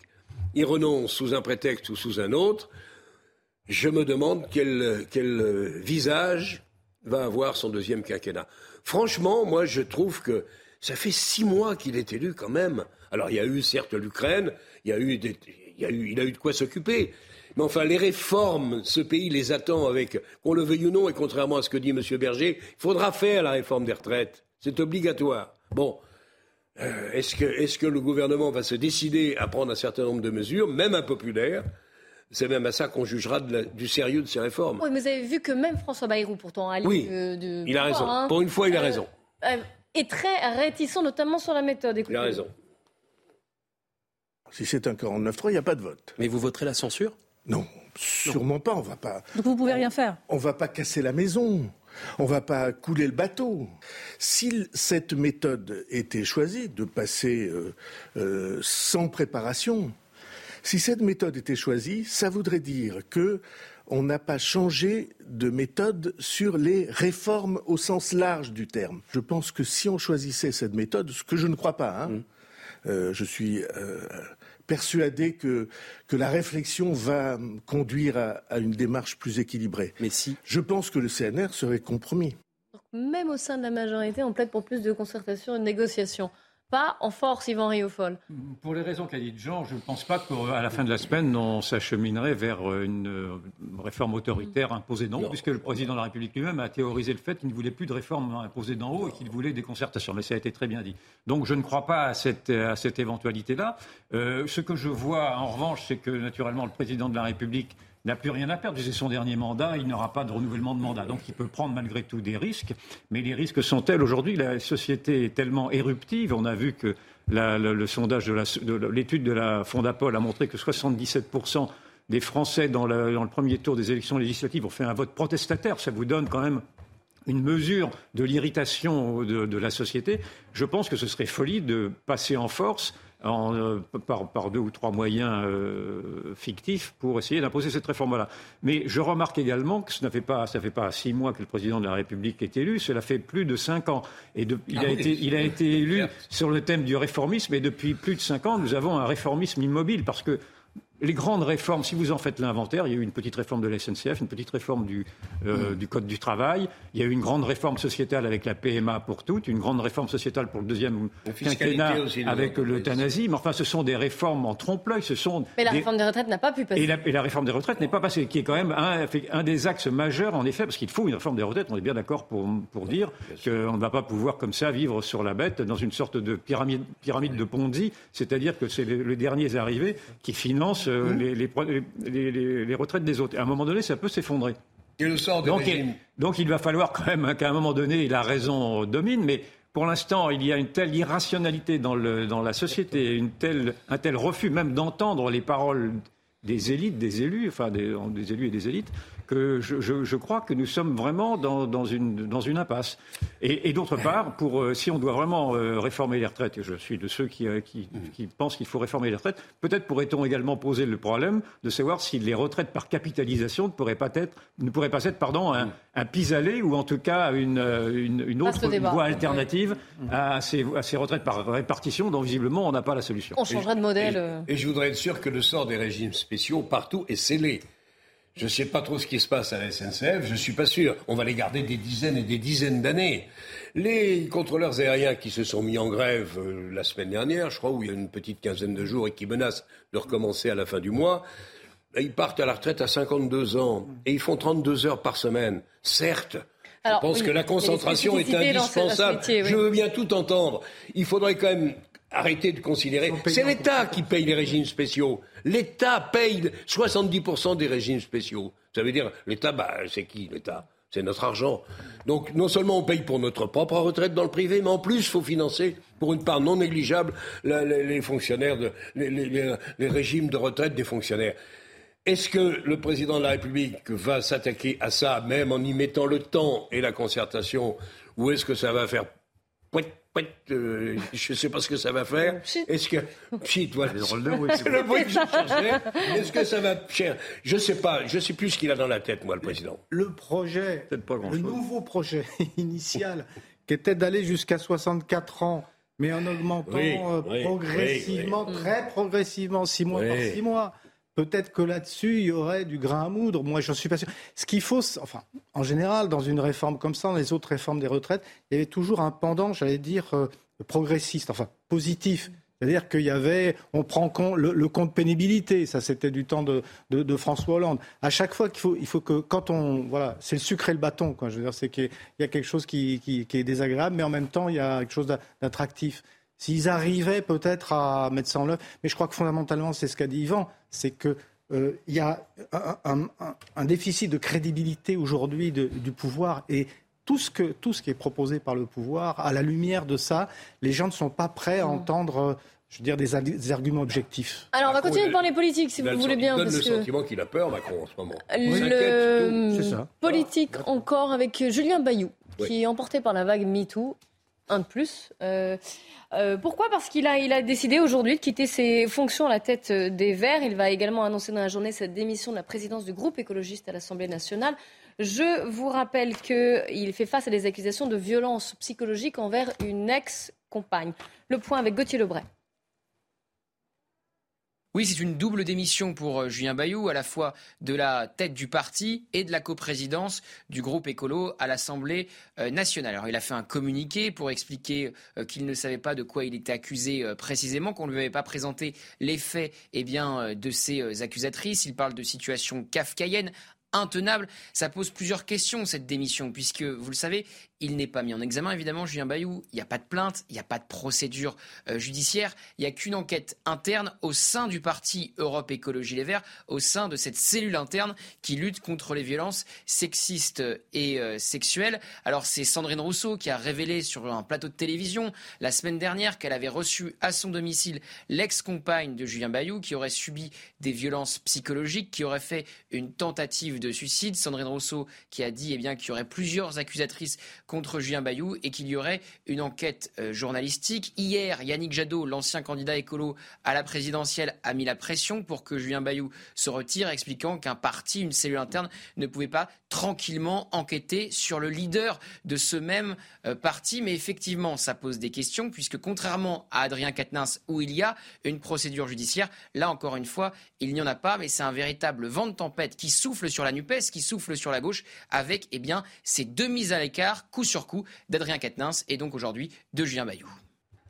y renonce sous un prétexte ou sous un autre, je me demande quel, quel, visage va avoir son deuxième quinquennat. Franchement, moi, je trouve que ça fait six mois qu'il est élu quand même. Alors, il y a eu certes l'Ukraine, il a eu, de quoi s'occuper. Mais enfin, les réformes, ce pays les attend avec, qu'on le veuille ou non, et contrairement à ce que dit M. Berger, il faudra faire la réforme des retraites. C'est obligatoire. Bon. Euh, est-ce que, est que le gouvernement va se décider à prendre un certain nombre de mesures, même impopulaires, c'est même à ça qu'on jugera de la, du sérieux de ces réformes. Oui, mais vous avez vu que même François Bayrou, pourtant, allié oui, de, de, il a raison. Hein, Pour une fois, il a raison. Euh, est très réticent, notamment sur la méthode. Écoutez. Il a raison. Si c'est un 49-3, il n'y a pas de vote. Mais vous voterez la censure? Non, sûrement non. pas. On va pas. Donc vous pouvez rien faire? On va pas casser la maison. On va pas couler le bateau. Si cette méthode était choisie, de passer euh, euh, sans préparation, si cette méthode était choisie, ça voudrait dire que on n'a pas changé de méthode sur les réformes au sens large du terme. Je pense que si on choisissait cette méthode, ce que je ne crois pas, hein, Mmh. euh, je suis euh, persuadé que, que la réflexion va conduire à, à une démarche plus équilibrée. Mais si. Je pense que le CNR serait compromis. Même au sein de la majorité, on plaide pour plus de concertation et de négociation. Pas en force, Yvan Riofol. Pour les raisons qu'a dit Jean, je ne pense pas qu'à la fin de la semaine, on s'acheminerait vers une euh, réforme autoritaire imposée d'en haut, puisque le président de la République lui-même a théorisé le fait qu'il ne voulait plus de réforme imposée d'en haut et qu'il voulait des concertations. Mais ça a été très bien dit. Donc je ne crois pas à cette, à cette éventualité-là. Euh, ce que je vois, en revanche, c'est que naturellement, le président de la République n'a plus rien à perdre. C'est son dernier mandat, il n'aura pas de renouvellement de mandat. Donc il peut prendre malgré tout des risques. Mais les risques sont tels aujourd'hui, la société est tellement éruptive. On a vu que le, sondage de l'étude de la Fondapol a montré que 77% des Français dans, le premier tour des élections législatives ont fait un vote protestataire. Ça vous donne quand même une mesure de l'irritation de la société, je pense que ce serait folie de passer en force en, euh, par, par deux ou trois moyens euh, fictifs pour essayer d'imposer cette réforme-là. Mais je remarque également que ce ne fait pas, ça fait pas six mois que le président de la République est élu, cela fait plus de cinq ans. Et de- il, Ah a oui, été, il a été élu sur le thème du réformisme, et depuis plus de cinq ans, nous avons un réformisme immobile, parce que les grandes réformes, si vous en faites l'inventaire, il y a eu une petite réforme de la SNCF, une petite réforme du, euh, du Code du travail, il y a eu une grande réforme sociétale avec la PMA pour toutes, une grande réforme sociétale pour le deuxième La quinquennat aussi, avec l'euthanasie, mais enfin ce sont des réformes en trompe-l'œil, ce sont Mais la des- réforme des retraites n'a pas pu passer. et la, et la réforme des retraites n'est pas passée, qui est quand même un, un des axes majeurs, en effet, parce qu'il faut une réforme des retraites. On est bien d'accord pour, pour dire qu'on ne va pas pouvoir comme ça vivre sur la bête dans une sorte de pyramide, pyramide de Ponzi, c'est-à-dire que c'est les, les derniers arrivés qui financent euh, les, les, retraites des autres. Et à un moment donné, ça peut s'effondrer. Et le sort Donc, il, donc il va falloir quand même hein, qu'à un moment donné, la raison domine, mais pour l'instant, il y a une telle irrationalité dans, le, dans la société, une telle, un tel refus même d'entendre les paroles des élites, des élus, enfin des, des élus et des élites, que je, je- je crois que nous sommes vraiment dans, dans une, dans une impasse. Et, et d'autre part, pour, euh, si on doit vraiment euh, réformer les retraites, et je suis de ceux qui, euh, qui, qui pensent qu'il faut réformer les retraites, peut-être pourrait-on également poser le problème de savoir si les retraites par capitalisation ne pourraient pas être, ne pourraient pas être pardon, un, un pis-aller ou en tout cas une, une, une Vaste autre débat. voie alternative à, ces, à ces retraites par répartition dont visiblement on n'a pas la solution. On changerait de modèle. Et je voudrais être sûr que le sort des régimes spéciaux partout est scellé. Je ne sais pas trop ce qui se passe à la SNCF, je ne suis pas sûr. On va les garder des dizaines et des dizaines d'années. Les contrôleurs aériens qui se sont mis en grève euh, la semaine dernière, je crois, où il y a une petite quinzaine de jours et qui menacent de recommencer à la fin du mois, ils partent à la retraite à 52 ans et ils font 32 heures par semaine. Certes, Alors, je pense oui, que la concentration est indispensable. métier, oui. Je veux bien tout entendre. Il faudrait quand même arrêter de considérer. C'est l'État qui paye les régimes spéciaux. L'État paye 70% des régimes spéciaux. Ça veut dire, l'État, bah, c'est qui l'État? C'est notre argent. Donc, non seulement on paye pour notre propre retraite dans le privé, mais en plus, il faut financer, pour une part non négligeable, les fonctionnaires, les régimes de retraite des fonctionnaires. Est-ce que le président de la République va s'attaquer à ça, même en y mettant le temps et la concertation, ou est-ce que ça va faire pouet, pouet, euh, je ne sais pas ce que ça va faire. Est-ce que pchit, voilà. C'est le bruit que je cherchais. Est-ce que ça va cher? Je ne sais pas. Je ne sais plus ce qu'il a dans la tête, moi, le président. Le projet, pas le nouveau projet initial, qui était d'aller jusqu'à 64 ans, mais en augmentant Oui, euh, oui, progressivement, oui, oui. très progressivement, six mois par six mois. Peut-être que là-dessus, il y aurait du grain à moudre. Moi, je suis pas sûr. Ce qu'il faut, enfin, en général, dans une réforme comme ça, dans les autres réformes des retraites, il y avait toujours un pendant, j'allais dire, euh, progressiste, enfin, positif. C'est-à-dire qu'il y avait, on prend le, le compte pénibilité, ça c'était du temps de, François Hollande. À chaque fois qu'il faut, il faut que quand on, voilà, c'est le sucre et le bâton, quoi. Je veux dire, c'est qu'il y a- quelque chose qui, est désagréable, mais en même temps, il y a quelque chose d'a- d'attractif. S'ils arrivaient peut-être à mettre ça en œuvre, mais je crois que fondamentalement, c'est ce qu'a dit Yvan, c'est que euh, il y a un, un- un- un déficit de crédibilité aujourd'hui du pouvoir et tout ce, que, tout ce qui est proposé par le pouvoir, à la lumière de ça, les gens ne sont pas prêts à entendre je veux dire, des, des arguments objectifs. Alors, on va continuer de parler politique, si vous le voulez bien. il donne parce le que sentiment qu'il a peur, Macron, en ce moment. Le ça. politique encore avec Julien Bayou, Oui. qui est emporté par la vague MeToo, un de plus. Euh, euh, pourquoi? Parce qu'il a, décidé aujourd'hui de quitter ses fonctions à la tête euh, des Verts. Il va également annoncer dans la journée cette démission de la présidence du groupe écologiste à l'Assemblée nationale. Je vous rappelle qu'il fait face à des accusations de violence psychologique envers une ex-compagne. Le point avec Gauthier Lebray. Oui, c'est une double démission pour euh, Julien Bayou, à la fois de la tête du parti et de la coprésidence du groupe écolo à l'Assemblée euh, nationale. Alors, il a fait un communiqué pour expliquer euh, qu'il ne savait pas de quoi il était accusé précisément, qu'on ne lui avait pas présenté les faits eh de euh, accusatrices. Il parle de situation kafkaïenne intenable. Ça pose plusieurs questions, cette démission, puisque, vous le savez, il n'est pas mis en examen, évidemment, Julien Bayou. Il n'y a pas de plainte, il n'y a pas de procédure euh, judiciaire. Il n'y a qu'une enquête interne au sein du parti Europe Écologie Les Verts, au sein de cette cellule interne qui lutte contre les violences sexistes et euh, sexuelles. Alors, c'est Sandrine Rousseau qui a révélé sur un plateau de télévision la semaine dernière qu'elle avait reçu à son domicile l'ex-compagne de Julien Bayou qui aurait subi des violences psychologiques, qui aurait fait une tentative de suicide. Sandrine Rousseau qui a dit eh bien, qu'il y aurait plusieurs accusatrices contre Julien Bayou et qu'il y aurait une enquête euh, journalistique. Hier, Yannick Jadot, l'ancien candidat écolo à la présidentielle, a mis la pression pour que Julien Bayou se retire, expliquant qu'un parti, une cellule interne, ne pouvait pas tranquillement enquêter sur le leader de ce même euh, parti. Mais effectivement, ça pose des questions, puisque contrairement à Adrien Quatennens, où il y a une procédure judiciaire, là encore une fois, il n'y en a pas, mais c'est un véritable vent de tempête qui souffle sur la NUPES, qui souffle sur la gauche, avec eh bien, ces deux mises à l'écart, coup sur coup, d'Adrien Quatennens et donc aujourd'hui de Julien Bayou.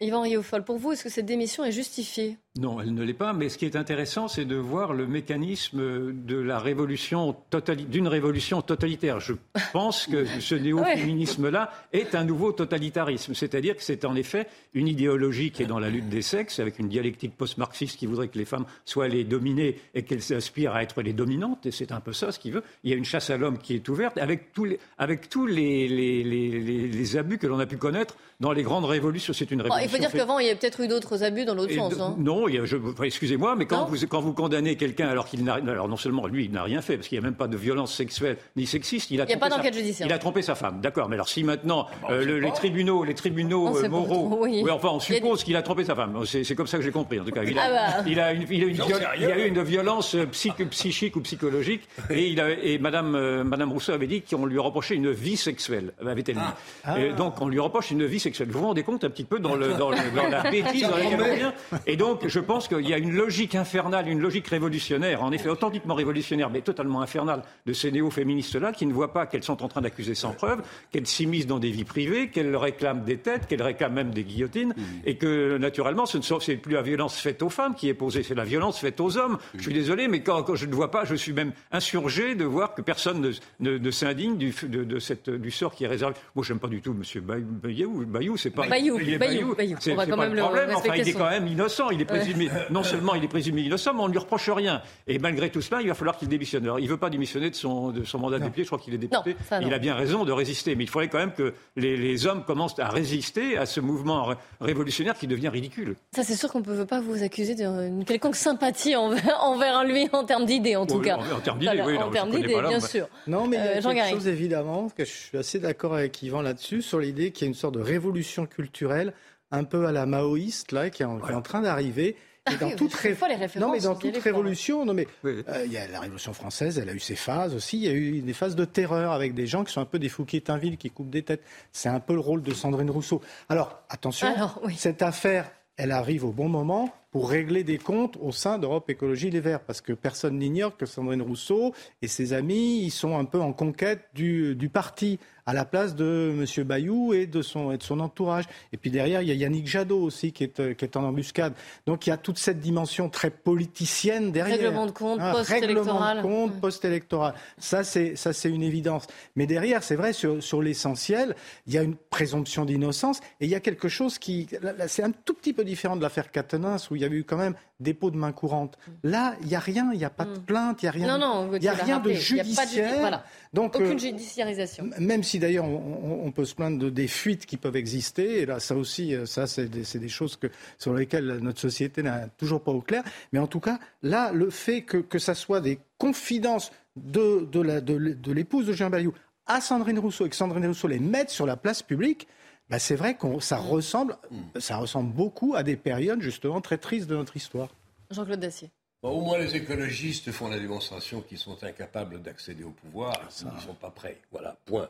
Yvan Riofol, pour vous, est-ce que cette démission est justifiée? Non, elle ne l'est pas. Mais ce qui est intéressant, c'est de voir le mécanisme de la révolution totali- d'une révolution totalitaire. Je pense que ce néo-féminisme-là est un nouveau totalitarisme. C'est-à-dire que c'est en effet une idéologie qui est dans la lutte des sexes, avec une dialectique post-marxiste qui voudrait que les femmes soient les dominées et qu'elles aspirent à être les dominantes. Et c'est un peu ça ce qu'il veut. Il y a une chasse à l'homme qui est ouverte avec tous les, avec tous les, les, les- les- les abus que l'on a pu connaître dans les grandes révolutions. C'est une révolution. Il faut dire fait- qu'avant, il y a peut-être eu d'autres abus dans l'autre sens. hein. Non, enfin, excusez-moi, mais quand Non. vous, quand vous condamnez quelqu'un alors qu'il n'a alors non seulement lui il n'a rien fait parce qu'il n'y a même pas de violence sexuelle ni sexiste, il a Il y a trompé pas d'enquête sa- judiciaire. Il a trompé sa femme, d'accord. Mais alors si maintenant euh, le- les tribunaux, les tribunaux On euh, moraux, trop, oui. enfin on suppose qu'il a trompé sa femme. C'est comme ça que j'ai compris en tout cas. Il a, Ah bah. il a une, il a une J'en viol- sais rien. il y a eu une violence euh, psych- psychique ou psychologique et, il a, et Madame, euh, Madame Rousseau avait dit qu'on lui reprochait une vie sexuelle, avait-elle dit. Ah. Et donc on lui reproche une vie sexuelle. Vous vous rendez compte un petit peu dans, le, dans, le- dans la bêtise dans laquelle on vient Et donc je pense qu'il y a une logique infernale, une logique révolutionnaire, en effet authentiquement révolutionnaire, mais totalement infernale de ces néo-féministes-là qui ne voient pas qu'elles sont en train d'accuser sans preuve, qu'elles s'immiscent dans des vies privées, qu'elles réclament des têtes, qu'elles réclament même des guillotines, et que naturellement ce ne sont c'est plus la violence faite aux femmes qui est posée, c'est la violence faite aux hommes. Je suis désolé, mais quand, quand je ne vois pas, je suis même insurgé de voir que personne ne, ne- ne s'indigne du, de, de cette, du sort qui est réservé. Moi, j'aime pas du tout Monsieur Bay- Bayou. Bayou, c'est pas Bayou, est Bayou, Bayou. C'est pas même le problème. Enfin, il est son- quand même innocent. Il est. présumé. Non seulement il est présumé innocent, mais on ne lui reproche rien. Et malgré tout cela, il va falloir qu'il démissionne. Alors, il veut pas démissionner de son, de son mandat de député. Je crois qu'il est député. Non, ça, non. il a bien raison de résister. Mais il faudrait quand même que les, les hommes commencent à résister à ce mouvement ré- révolutionnaire qui devient ridicule. Ça, c'est sûr qu'on ne peut pas vous accuser d'une quelconque sympathie envers, envers lui en termes d'idées, en tout Oui, cas. en- en termes d'idées, oui, non, En termes d'idées, bien sûr. Non, mais il y a Euh, quelque chose évidemment que je suis assez d'accord avec Yvan là-dessus sur l'idée qu'il y a une sorte de révolution culturelle un peu à la maoïste là qui est en, qui est en train d'arriver. Et dans oui, toute ré- non mais dans toute fort. révolution, non mais euh, il y a la Révolution française, elle a eu ses phases aussi. Il y a eu des phases de terreur avec des gens qui sont un peu des Fouquier-Tinville qui coupent des têtes. C'est un peu le rôle de Sandrine Rousseau. Alors attention, Alors, oui. cette affaire, elle arrive au bon moment pour régler des comptes au sein d'Europe Écologie Les Verts, parce que personne n'ignore que Sandrine Rousseau et ses amis, ils sont un peu en conquête du, du parti à la place de M. Bayou et de, son, et de son entourage. Et puis derrière, il y a Yannick Jadot aussi qui est, euh, qui est en embuscade. Donc il y a toute cette dimension très politicienne derrière. Règlement de compte, Un post-électoral. Règlement de compte, post-électoral. Ça, c'est, ça, c'est une évidence. Mais derrière, c'est vrai, sur, sur l'essentiel, il y a une présomption d'innocence et il y a quelque chose qui, c'est un tout petit peu différent de l'affaire Catenins où il y avait eu quand même dépôt de main courante. Là, il n'y a rien, il n'y a pas de Mm. plainte, il n'y a rien, Non, non, il y a rien de rappelé. Il y a pas de judi- judiciaire. voilà. Donc, Aucune euh, judiciarisation. même si d'ailleurs on, peut se plaindre de des fuites qui peuvent exister, et là ça aussi, euh, ça c'est des, choses que, sur lesquelles notre société n'a toujours pas au clair. Mais en tout cas, là, le fait que, que ça soit des confidences de, de, la- de l'épouse de Jean Bayou à Sandrine Rousseau et que Sandrine Rousseau les mette sur la place publique, bah, c'est vrai que ça ressemble, ça ressemble beaucoup à des périodes justement très tristes de notre histoire. Jean-Claude Dacier. Bon, au moins, les écologistes font la démonstration qu'ils sont incapables d'accéder au pouvoir et qu'ils ne sont pas prêts. Voilà, point.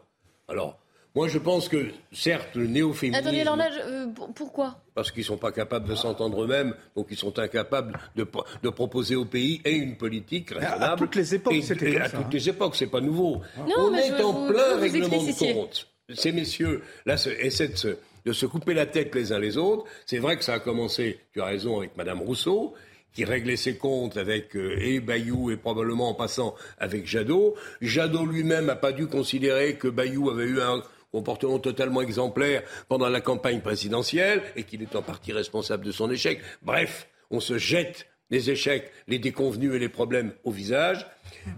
Alors, moi, je pense que, certes, le néo-féminisme... Attendez, alors là, je- euh, pour- pourquoi? Parce qu'ils ne sont pas capables de s'entendre eux-mêmes, donc ils sont incapables de, de proposer au pays et une politique raisonnable. à toutes les époques, c'était à ça, toutes hein. les époques, c'est pas nouveau. Non, On mais est je- en vous- plein vous vous règlement de compte. Ces messieurs, là, essaient de se, de se couper la tête les uns les autres. C'est vrai que ça a commencé, tu as raison, avec Madame Rousseau, qui réglait ses comptes avec euh, et Bayou et probablement en passant avec Jadot. Jadot lui-même n'a pas dû considérer que Bayou avait eu un comportement totalement exemplaire pendant la campagne présidentielle et qu'il est en partie responsable de son échec. Bref, on se jette les échecs, les déconvenus et les problèmes au visage.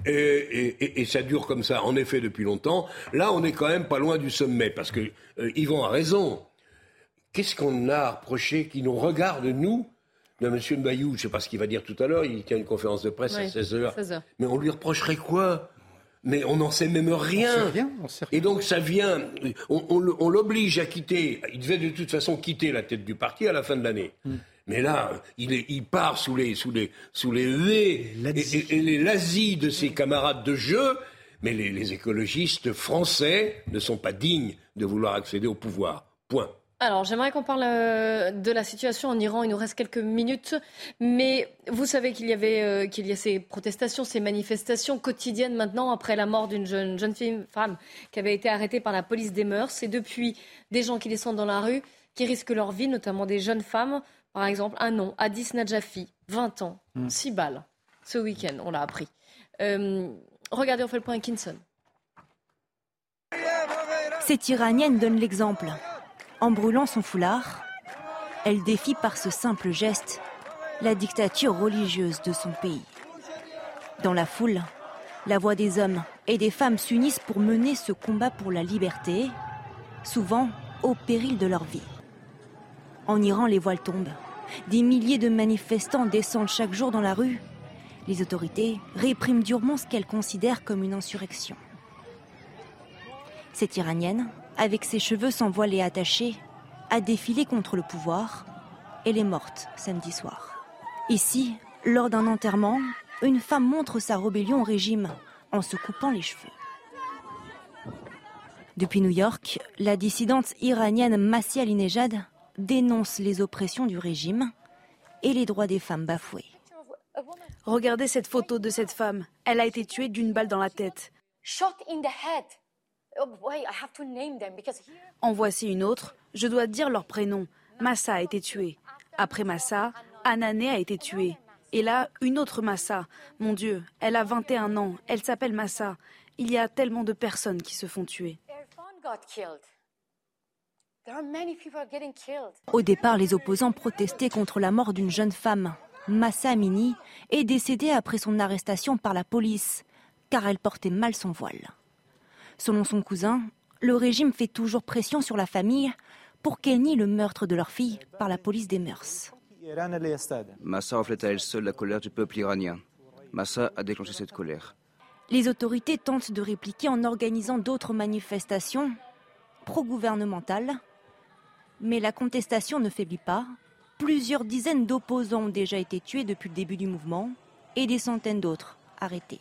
Et, et- et- et ça dure comme ça, en effet, depuis longtemps. Là, on est quand même pas loin du sommet, parce que euh, Yvon a raison. Qu'est-ce qu'on a reproché qui nous regarde, nous, de M. Bayou Je ne sais pas ce qu'il va dire tout à l'heure, il tient une conférence de presse à Oui, 16h. 16 heures. Mais on lui reprocherait quoi? Mais on n'en sait même rien. On sait rien, on sait rien. Et donc ça vient, on, on le- on l'oblige à quitter. Il devait de toute façon quitter la tête du parti à la fin de l'année. Hmm. Mais là, il, est- il part sous les, sous les, sous les huées et, et- et les lazis de ses camarades de jeu. Mais les, les écologistes français ne sont pas dignes de vouloir accéder au pouvoir. Point. Alors, j'aimerais qu'on parle euh, de la situation en Iran. Il nous reste quelques minutes. Mais vous savez qu'il y avait euh, qu'il y a ces protestations, ces manifestations quotidiennes maintenant après la mort d'une jeune, jeune fille, femme qui avait été arrêtée par la police des mœurs. Et depuis, des gens qui descendent dans la rue, qui risquent leur vie, notamment des jeunes femmes. Par exemple, un nom, Addis Najafi, 20 ans, 6 balles. Ce week-end, on l'a appris. Euh, regardez, on fait le point à Kinson. Cette Iranienne donne l'exemple. En brûlant son foulard, elle défie par ce simple geste la dictature religieuse de son pays. Dans la foule, la voix des hommes et des femmes s'unissent pour mener ce combat pour la liberté, souvent au péril de leur vie. En Iran, les voiles tombent. Des milliers de manifestants descendent chaque jour dans la rue. Les autorités répriment durement ce qu'elles considèrent comme une insurrection. Cette Iranienne, avec ses cheveux sans voile et attachés, a défilé contre le pouvoir. Elle est morte samedi soir. Ici, lors d'un enterrement, une femme montre sa rébellion au régime en se coupant les cheveux. Depuis New York, la dissidente iranienne Masih Alinejad dénonce les oppressions du régime et les droits des femmes bafoués. Regardez cette photo de cette femme. Elle a été tuée d'une balle dans la tête. shot in the head. Oh, wait, I have to name them because here En voici une autre. Je dois dire leur prénom. Massa a été tuée. Après Massa, Anané a été tuée. Et là, une autre Massa. Mon Dieu, elle a 21 ans. Elle s'appelle Massa. Il y a tellement de personnes qui se font tuer. Au départ, les opposants protestaient contre la mort d'une jeune femme. Massa Amini est décédée après son arrestation par la police, car elle portait mal son voile. Selon son cousin, le régime fait toujours pression sur la famille pour qu'elle nie le meurtre de leur fille par la police des mœurs. Massa reflète à elle seule la colère du peuple iranien. Massa a déclenché cette colère. Les autorités tentent de répliquer en organisant d'autres manifestations pro-gouvernementales, mais la contestation ne faiblit pas. Plusieurs dizaines d'opposants ont déjà été tués depuis le début du mouvement et des centaines d'autres arrêtés.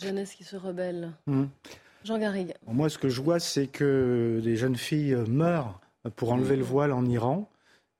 Jeunesse qui se rebelle. Mhm. Jean Garrigue. Moi, ce que je vois, c'est que des jeunes filles meurent pour enlever le voile en Iran.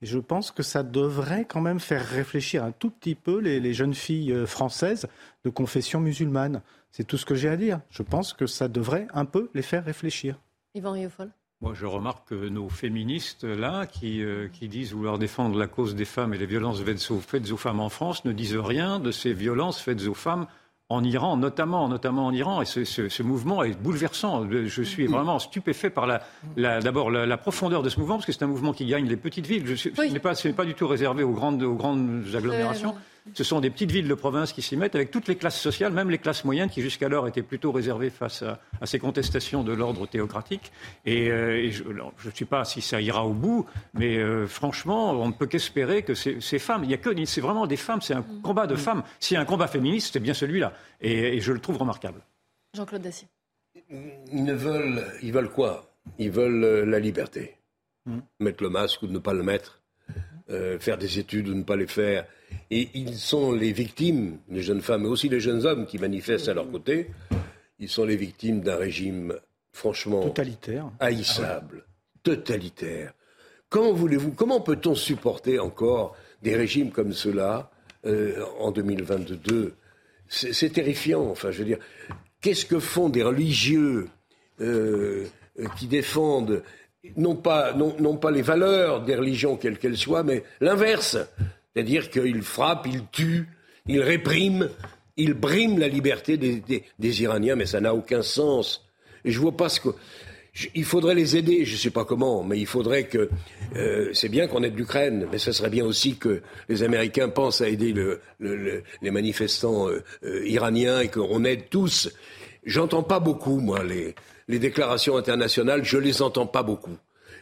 Et je pense que ça devrait quand même faire réfléchir un tout petit peu les, les jeunes filles euh, françaises de confession musulmane. C'est tout ce que j'ai à dire. Je pense que ça devrait un peu les faire réfléchir. Yvan Riofol. Moi, je remarque que nos féministes, là, qui, euh, qui disent vouloir défendre la cause des femmes et les violences faites aux, femmes en France, ne disent rien de ces violences faites aux femmes en Iran, notamment, notamment en Iran, et ce, ce, ce, mouvement est bouleversant. Je suis vraiment stupéfait par la, la d'abord la, la, profondeur de ce mouvement, parce que c'est un mouvement qui gagne les petites villes. Je, oui. Ce n'est pas, pas, du tout réservé aux grandes, aux grandes agglomérations. Ce sont des petites villes de province qui s'y mettent avec toutes les classes sociales, même les classes moyennes qui jusqu'alors étaient plutôt réservées face à, à ces contestations de l'ordre théocratique. Et, euh, et je ne sais pas si ça ira au bout, mais euh, franchement, on ne peut qu'espérer que ces, ces, femmes, il y a que, c'est vraiment des femmes, c'est un combat de femmes. S'il y a un combat féministe, c'est bien celui-là. Et, et, je le trouve remarquable. Jean-Claude Dacier. Ils ne veulent, ils veulent quoi? Ils veulent euh, la liberté. Mmh. Mettre le masque ou ne pas le mettre, euh, faire des études ou ne pas les faire. Et ils sont les victimes, les jeunes femmes, mais aussi les jeunes hommes qui manifestent à leur côté. Ils sont les victimes d'un régime franchement totalitaire, haïssable, ah ouais. totalitaire. Comment voulez-vous, comment peut-on supporter encore des régimes comme ceux-là euh, en 2022 C'est terrifiant. Enfin, je veux dire, qu'est-ce que font des religieux euh, qui défendent non pas, non, non pas les valeurs des religions, quelles qu'elles soient, mais l'inverse? C'est-à-dire qu'il frappe, il tue, il réprime, il brime la liberté des, Iraniens, mais ça n'a aucun sens. Et je vois pas ce que. Il faudrait les aider, je ne sais pas comment, mais il faudrait que. Euh, c'est bien qu'on aide l'Ukraine, mais ce serait bien aussi que les Américains pensent à aider le, le, le, les manifestants euh, euh, iraniens et qu'on aide tous. J'entends pas beaucoup, moi, les, déclarations internationales, je les entends pas beaucoup.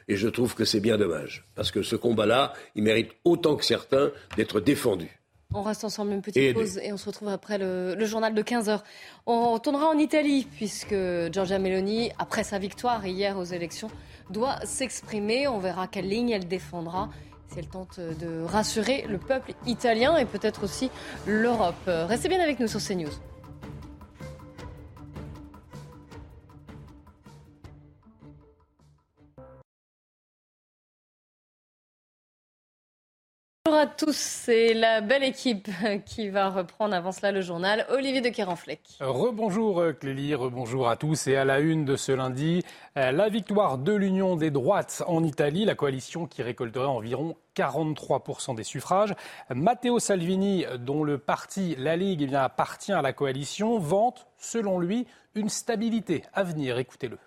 Et je trouve que c'est bien dommage. Parce que ce combat-là, il mérite autant que certains d'être défendu. On reste ensemble une petite et pause et on se retrouve après le, le, journal de 15h. On retournera en Italie puisque Giorgia Meloni, après sa victoire hier aux élections, doit s'exprimer. On verra quelle ligne elle défendra si elle tente de rassurer le peuple italien et peut-être aussi l'Europe. Restez bien avec nous sur CNews. À tous, c'est la belle équipe qui va reprendre avant cela le journal. Olivier de Kerenfleck. Rebonjour Clélie, rebonjour à tous. Et à la une de ce lundi, la victoire de l'Union des droites en Italie, la coalition qui récolterait environ 43% des suffrages. Matteo Salvini, dont le parti La Ligue eh bien, appartient à la coalition, vante, selon lui, une stabilité à venir. Écoutez-le.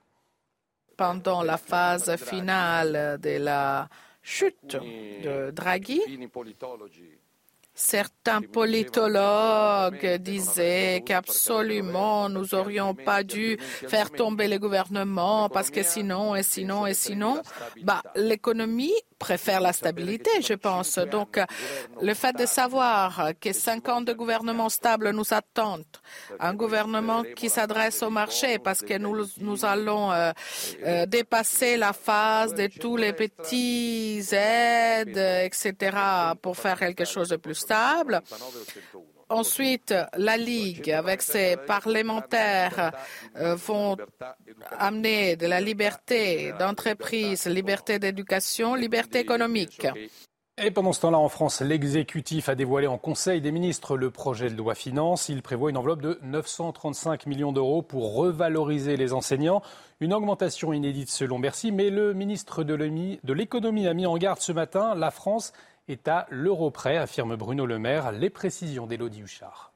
Pendant la phase finale de la chute de Draghi, certains politologues disaient qu'absolument nous n'aurions pas dû faire tomber le gouvernement parce que sinon et sinon et sinon, bah, l'économie préfère la stabilité, je pense. Donc, le fait de savoir que cinq ans de gouvernement stable nous attendent, un gouvernement qui s'adresse au marché parce que nous, nous allons euh, euh, dépasser la phase de tous les petits aides, etc., pour faire quelque chose de plus stable. Ensuite, la Ligue, avec ses parlementaires, euh, vont amener de la liberté d'entreprise, liberté d'éducation, liberté économique. Et pendant ce temps-là, en France, l'exécutif a dévoilé en Conseil des ministres le projet de loi finance. Il prévoit une enveloppe de 935 millions d'euros pour revaloriser les enseignants. Une augmentation inédite selon Bercy, mais le ministre de l'économie a mis en garde ce matin. La France est à l'euro près, affirme Bruno Le Maire. Les précisions d'Élodie Huchard.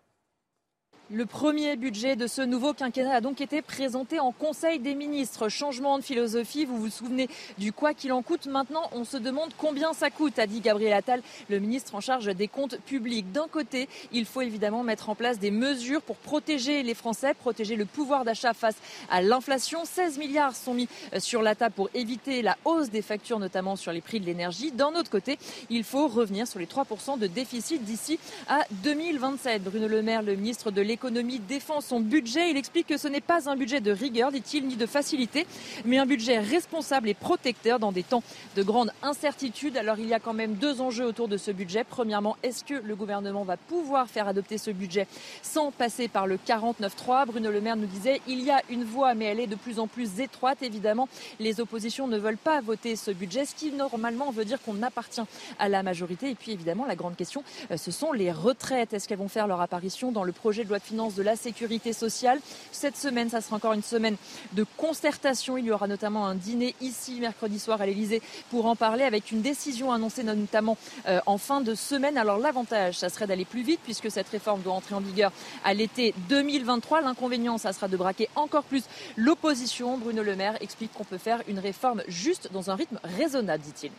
Le premier budget de ce nouveau quinquennat a donc été présenté en Conseil des ministres. Changement de philosophie, vous vous souvenez du quoi qu'il en coûte. Maintenant, on se demande combien ça coûte, a dit Gabriel Attal, le ministre en charge des comptes publics. D'un côté, il faut évidemment mettre en place des mesures pour protéger les Français, protéger le pouvoir d'achat face à l'inflation. 16 milliards sont mis sur la table pour éviter la hausse des factures, notamment sur les prix de l'énergie. D'un autre côté, il faut revenir sur les 3% de déficit d'ici à 2027. Bruno Le Maire, le ministre de l'économie, défend son budget. Il explique que ce n'est pas un budget de rigueur, dit-il, ni de facilité, mais un budget responsable et protecteur dans des temps de grande incertitude. Alors il y a quand même deux enjeux autour de ce budget. Premièrement, est-ce que le gouvernement va pouvoir faire adopter ce budget sans passer par le 49-3 Bruno Le Maire nous disait il y a une voie, mais elle est de plus en plus étroite. Évidemment, les oppositions ne veulent pas voter ce budget, ce qui normalement veut dire qu'on appartient à la majorité. Et puis évidemment, la grande question, ce sont les retraites. Est-ce qu'elles vont faire leur apparition dans le projet de loi finance, de la sécurité sociale. Cette semaine, ça sera encore une semaine de concertation. Il y aura notamment un dîner ici mercredi soir à l'Elysée pour en parler avec une décision annoncée notamment euh, en fin de semaine. Alors l'avantage, ça serait d'aller plus vite puisque cette réforme doit entrer en vigueur à l'été 2023. L'inconvénient, ça sera de braquer encore plus l'opposition. Bruno Le Maire explique qu'on peut faire une réforme juste dans un rythme raisonnable, dit-il.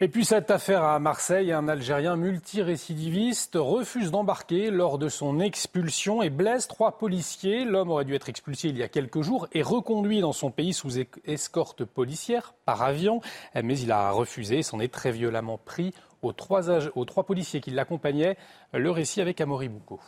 Et puis cette affaire à Marseille, un Algérien multirécidiviste refuse d'embarquer lors de son expulsion et blesse trois policiers. L'homme aurait dû être expulsé il y a quelques jours et reconduit dans son pays sous escorte policière par avion, mais il a refusé et s'en est très violemment pris aux trois, policiers qui l'accompagnaient. Le récit avec Amaury Boucaud.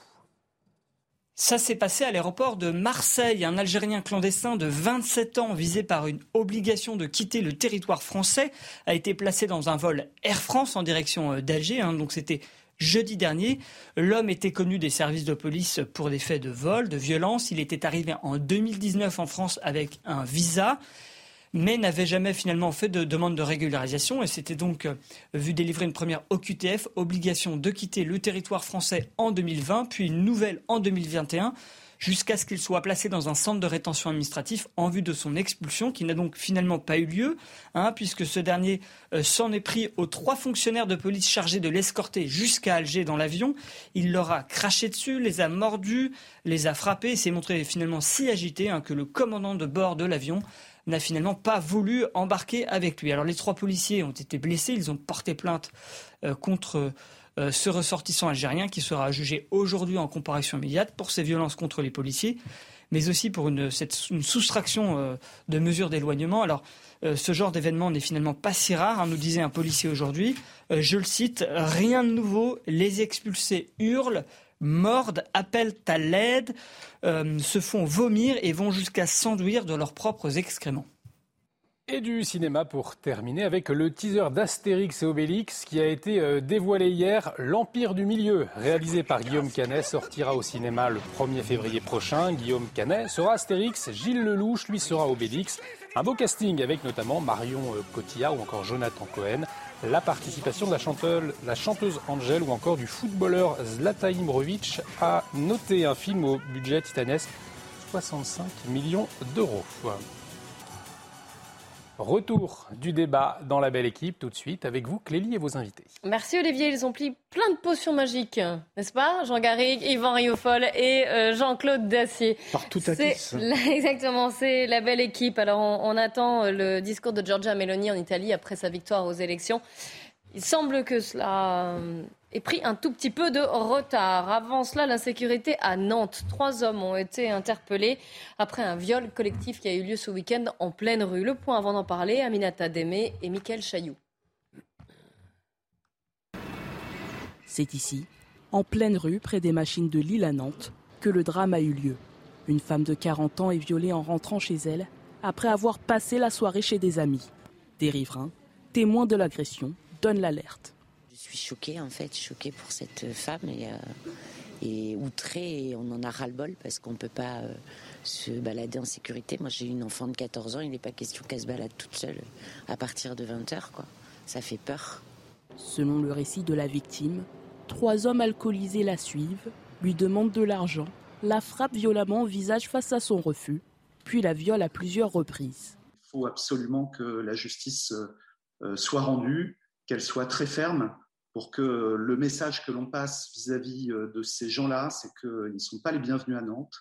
Ça s'est passé à l'aéroport de Marseille. Un Algérien clandestin de 27 ans, visé par une obligation de quitter le territoire français, a été placé dans un vol Air France en direction euh, d'Alger. Hein. donc c'était jeudi dernier. L'homme était connu des services de police pour des faits de vol, de violence. Il était arrivé en 2019 en France avec un visa mais n'avait jamais finalement fait de demande de régularisation et s'était donc euh, vu délivrer une première OQTF, obligation de quitter le territoire français en 2020, puis une nouvelle en 2021 jusqu'à ce qu'il soit placé dans un centre de rétention administratif en vue de son expulsion, qui n'a donc finalement pas eu lieu, hein, puisque ce dernier euh, s'en est pris aux trois fonctionnaires de police chargés de l'escorter jusqu'à Alger dans l'avion. Il leur a craché dessus, les a mordus, les a frappés et s'est montré finalement si agité hein, que le commandant de bord de l'avion n'a finalement pas voulu embarquer avec lui. Alors les trois policiers ont été blessés, ils ont porté plainte euh, contre euh, ce ressortissant algérien qui sera jugé aujourd'hui en comparution immédiate pour ses violences contre les policiers, mais aussi pour une, soustraction euh, de mesures d'éloignement. Alors ce genre d'événement n'est finalement pas si rare, hein, nous disait un policier aujourd'hui. je le cite, rien de nouveau, les expulsés hurlent, mordent, appellent à l'aide, euh, se font vomir et vont jusqu'à s'enduire de leurs propres excréments. Et du cinéma pour terminer avec le teaser d'Astérix et Obélix qui a été euh, dévoilé hier. L'Empire du Milieu, réalisé par Guillaume Canet, sortira au cinéma le 1er février prochain. Guillaume Canet sera Astérix, Gilles Lelouch, lui sera Obélix. Un beau casting avec notamment Marion euh, Cotillard ou encore Jonathan Cohen la participation de la chanteuse, la chanteuse Angèle ou encore du footballeur Zlatan Ibrahimovic a noté un film au budget titanesque 65 millions d'euros. Retour du débat dans la belle équipe tout de suite avec vous Clélie et vos invités. Merci Olivier, ils ont pris plein de potions magiques, n'est-ce pas? Jean Garrigue, Yvan Riofol et euh, Jean-Claude Dacier. Partout à tous. Exactement, c'est la belle équipe. Alors on, attend euh, le discours de Giorgia Meloni en Italie après sa victoire aux élections. Il semble que cela euh, ait pris un tout petit peu de retard. Avant cela, l'insécurité à Nantes. Trois hommes ont été interpellés après un viol collectif qui a eu lieu ce week-end en pleine rue. Le point avant d'en parler, Aminata Démé et Mickaël Chailloux. C'est ici, en pleine rue, près des machines de Lille à Nantes, que le drame a eu lieu. Une femme de 40 ans est violée en rentrant chez elle après avoir passé la soirée chez des amis. Des riverains, témoins de l'agression, donnent l'alerte. Je suis choquée en fait, choquée pour cette femme et, euh, et outrée et on en a ras-le-bol parce qu'on ne peut pas euh, se balader en sécurité. Moi j'ai une enfant de 14 ans, il n'est pas question qu'elle se balade toute seule à partir de 20h quoi. Ça fait peur. Selon le récit de la victime, Trois hommes alcoolisés la suivent, lui demandent de l'argent, la frappent violemment au visage face à son refus, puis la violent à plusieurs reprises. Il faut absolument que la justice euh, soit rendue, qu'elle soit très ferme pour que le message que l'on passe vis-à-vis euh, de ces gens-là, c'est qu'ils ne sont pas les bienvenus à Nantes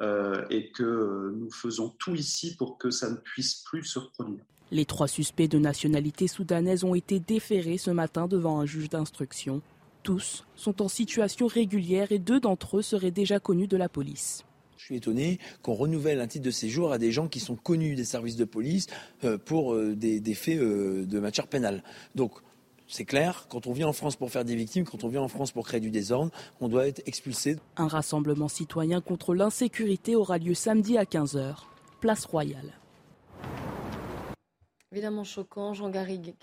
euh, et que nous faisons tout ici pour que ça ne puisse plus se reproduire. Les trois suspects de nationalité soudanaise ont été déférés ce matin devant un juge d'instruction. Tous sont en situation régulière et deux d'entre eux seraient déjà connus de la police. Je suis étonné qu'on renouvelle un titre de séjour à des gens qui sont connus des services de police euh, pour euh, des, faits euh, de matière pénale. Donc, c'est clair, quand on vient en France pour faire des victimes, quand on vient en France pour créer du désordre, on doit être expulsé. Un rassemblement citoyen contre l'insécurité aura lieu samedi à 15h, place Royale. Évidemment choquant, Jean Garrigue.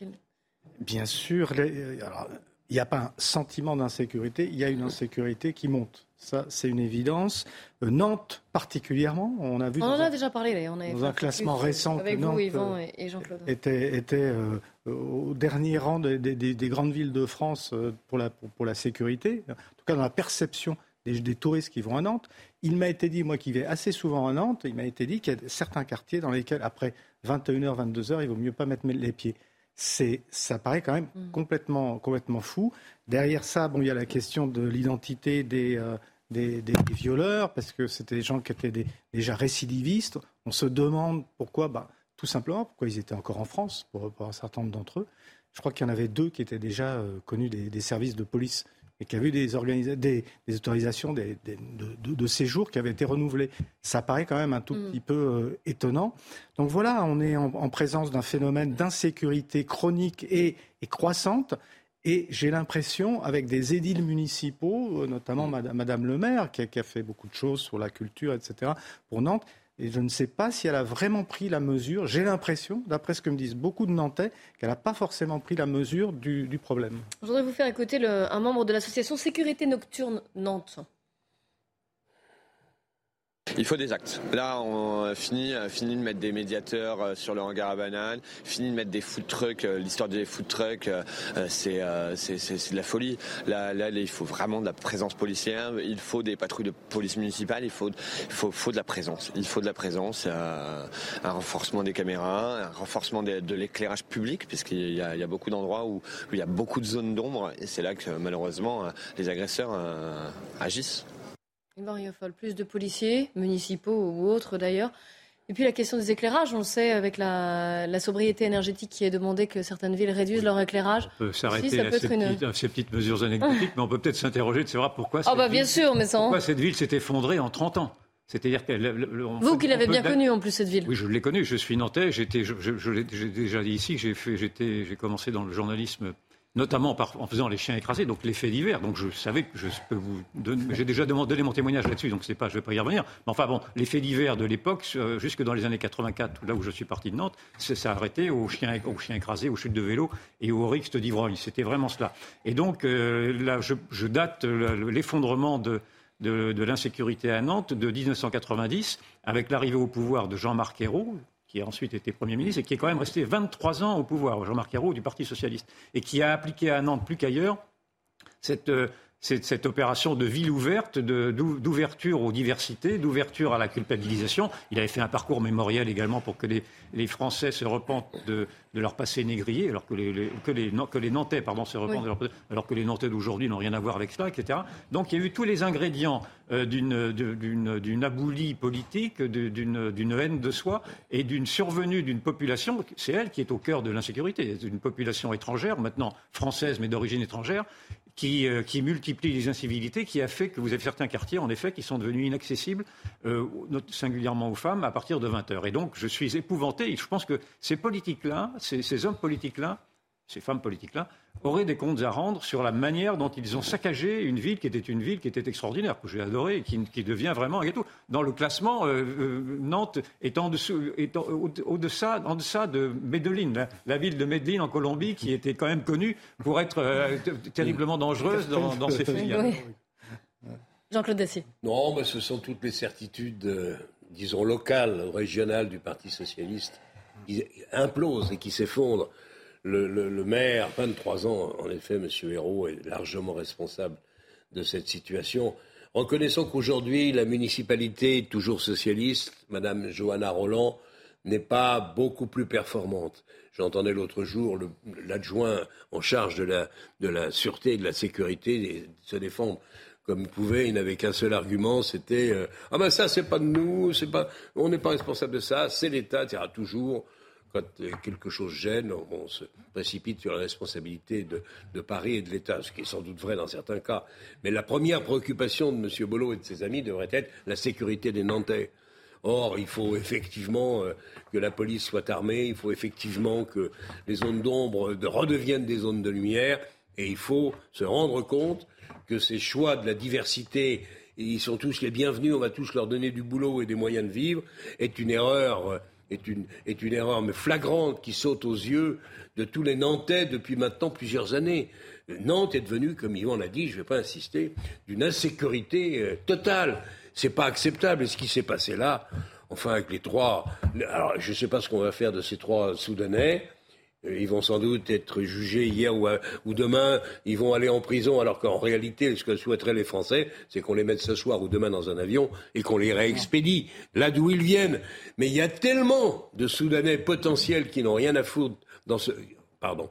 Bien sûr. Alors, il n'y a pas un sentiment d'insécurité, il y a une insécurité qui monte. Ça, c'est une évidence. Euh, Nantes, particulièrement, on a vu. On en a déjà parlé, On dans un classement récent avec Nantes vous, Yvan et Jean-Claude. était, était euh, au dernier rang des, grandes villes de France euh, pour la, pour, la sécurité, en tout cas dans la perception des, touristes qui vont à Nantes. Il m'a été dit, moi qui vais assez souvent à Nantes, il m'a été dit qu'il y a certains quartiers dans lesquels, après 21h, 22h, il vaut mieux pas mettre les pieds. C'est, ça paraît quand même mm. complètement, complètement fou. Derrière ça, bon, il y a la question de l'identité des, euh, des, violeurs, parce que c'était des gens qui étaient déjà récidivistes. On se demande pourquoi, bah, tout simplement, pourquoi ils étaient encore en France, pour, un certain nombre d'entre eux. Je crois qu'il y en avait deux qui étaient déjà euh, connus des, services de police et qui avaient eu des, des, des autorisations de, de, séjour qui avaient été renouvelées. Ça paraît quand même un tout mm. petit peu euh, étonnant. Donc voilà, on est en, présence d'un phénomène d'insécurité chronique et, et croissante. Et j'ai l'impression, avec des édiles municipaux, euh, notamment Madame, Madame le maire, qui a, fait beaucoup de choses sur la culture, etc., pour Nantes, et je ne sais pas si elle a vraiment pris la mesure. J'ai l'impression, d'après ce que me disent beaucoup de Nantais, qu'elle n'a pas forcément pris la mesure du, problème. Je voudrais vous faire écouter un membre de l'association Sécurité Nocturne Nantes. Il faut des actes. Là, on finit, fini de mettre des médiateurs euh, sur le hangar à bananes, fini de mettre des food trucks. Euh, l'histoire des food trucks, euh, c'est de la folie. Là, là, il faut vraiment de la présence policière. Il faut des patrouilles de police municipale. Il faut, faut, faut de la présence. Il faut de la présence, un renforcement des caméras, un renforcement de, l'éclairage public, puisqu'il y, a beaucoup d'endroits où, il y a beaucoup de zones d'ombre, et c'est là que malheureusement les agresseurs agissent plus de policiers, municipaux ou autres d'ailleurs. Et puis la question des éclairages, on le sait, avec la, sobriété énergétique qui est demandée, que certaines villes réduisent leur éclairage. On peut s'arrêter à, ces, petites, mesures anecdotiques, mais on peut peut-être s'interroger de savoir pourquoi, oh bah bien sûr, mais pourquoi cette ville s'est effondrée en 30 ans. C'est-à-dire que vous qui l'avez bien connue en plus cette ville. Oui, je l'ai connue. Je suis nantais. J'étais, je, l'ai déjà dit ici. J'ai j'ai commencé dans le journalisme notamment en faisant les chiens écrasés, donc les faits divers. Donc je savais que je peux vous donner, j'ai déjà donné mon témoignage là-dessus, donc c'est pas, je vais pas y revenir. Mais enfin bon, les faits divers de l'époque, jusque dans les années 84, là où je suis parti de Nantes, ça s'est arrêté aux chiens, aux chiens écrasés, aux chutes de vélo et aux rixes d'ivrogne. C'était vraiment cela. Et donc euh, là, je, date l'effondrement de, de, de l'insécurité à Nantes de 1990 avec l'arrivée au pouvoir de Jean-Marc Ayrault, qui a ensuite été Premier ministre et qui est quand même resté 23 ans au pouvoir, Jean-Marc Ayrault du Parti socialiste, et qui a appliqué à Nantes plus qu'ailleurs cette, euh, cette, opération de ville ouverte, d'ouverture aux diversités, d'ouverture à la culpabilisation. Il avait fait un parcours mémoriel également pour que les, les Français se repentent de, de, leur passé négrier, alors que les, que les, que les Nantais pardon, se repentent, alors que les Nantais d'aujourd'hui n'ont rien à voir avec cela, etc. Donc il y a eu tous les ingrédients euh, d'une aboulie politique, d'une haine de soi et d'une survenue d'une population, c'est elle qui est au cœur de l'insécurité, une population étrangère, maintenant française mais d'origine étrangère, qui, euh, qui, multiplie les incivilités, qui a fait que vous avez certains quartiers, en effet, qui sont devenus inaccessibles, euh, singulièrement aux femmes, à partir de 20 heures. Et donc, je suis épouvanté. Et je pense que ces politiques-là, ces hommes politiques-là, ces femmes politiques-là, auraient des comptes à rendre sur la manière dont ils ont saccagé une ville qui était une ville qui était extraordinaire, que j'ai adorée et qui, devient vraiment un gâteau. Dans le classement, euh, euh, Nantes est en dessous, est au, deçà, en deçà de Medellín, la, ville de Medellín en Colombie, qui était quand même connue pour être euh, terriblement dangereuse dans, ses filiales. Jean-Claude Dacier. Non, mais ce sont toutes les certitudes, disons, locales, régionales du Parti socialiste qui implosent et qui s'effondrent le, maire, 23 ans, en effet, M. Hérault est largement responsable de cette situation. Reconnaissons qu'aujourd'hui, la municipalité, toujours socialiste, Mme Johanna Roland, n'est pas beaucoup plus performante. J'entendais l'autre jour l'adjoint en charge de la, de la sûreté et de la sécurité se défendre comme il pouvait. Il n'avait qu'un seul argument, c'était euh, ah ben ça c'est pas de nous, c'est pas, on n'est pas responsable de ça, c'est l'État, toujours quand quelque chose gêne, on, se précipite sur la responsabilité de, Paris et de l'État, ce qui est sans doute vrai dans certains cas. Mais la première préoccupation de M. Bollot et de ses amis devrait être la sécurité des Nantais. Or, il faut effectivement euh, que la police soit armée, il faut effectivement que les zones d'ombre redeviennent des zones de lumière, et il faut se rendre compte que ces choix de la diversité, ils sont tous les bienvenus, on va tous leur donner du boulot et des moyens de vivre, est une erreur euh, est une, est une erreur mais flagrante qui saute aux yeux de tous les Nantais depuis maintenant plusieurs années. Nantes est devenue, comme Yvan l'a dit, je ne vais pas insister, d'une insécurité euh, totale. C'est pas acceptable. Et ce qui s'est passé là, enfin avec les trois, alors je ne sais pas ce qu'on va faire de ces trois Soudanais. Euh, Ils vont sans doute être jugés hier ou, à- ou demain. Ils vont aller en prison, alors qu'en réalité, ce que souhaiteraient les Français, c'est qu'on les mette ce soir ou demain dans un avion et qu'on les réexpédie là d'où ils viennent. Mais il y a tellement de Soudanais potentiels qui n'ont rien à foutre dans ce, pardon,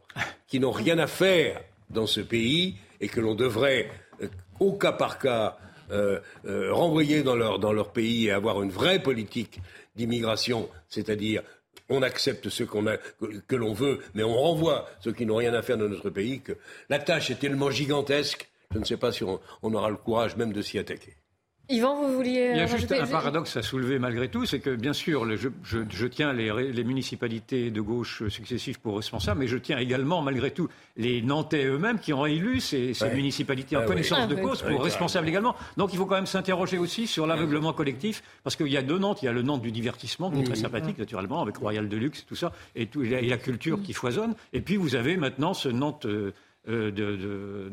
à faire dans ce pays et que l'on devrait, euh, au cas par cas, euh, euh, renvoyer dans leur pays et avoir une vraie politique d'immigration, c'est-à-dire on accepte ceux qu'on a, que, l'on veut, mais on renvoie ceux qui n'ont rien à faire dans notre pays, que la tâche est tellement gigantesque, je ne sais pas si on aura le courage même de s'y attaquer. Yvan, vous vouliez Il y a euh, juste un paradoxe à soulever malgré tout, c'est que bien sûr, je, je- je tiens les, municipalités de gauche successives pour responsables, mais je tiens également, malgré tout, les Nantais eux-mêmes qui ont élu ces, ces Ouais. municipalités en Ah connaissance Ah de cause pour responsables également. Donc il faut quand même s'interroger aussi sur l'aveuglement collectif, parce qu'il y a deux Nantes, il y a le Nantes du divertissement, qui est très sympathique naturellement, avec Royal Deluxe et tout ça, et, tout, et la, et la culture qui foisonne. Et puis vous avez maintenant ce Nantes euh, de,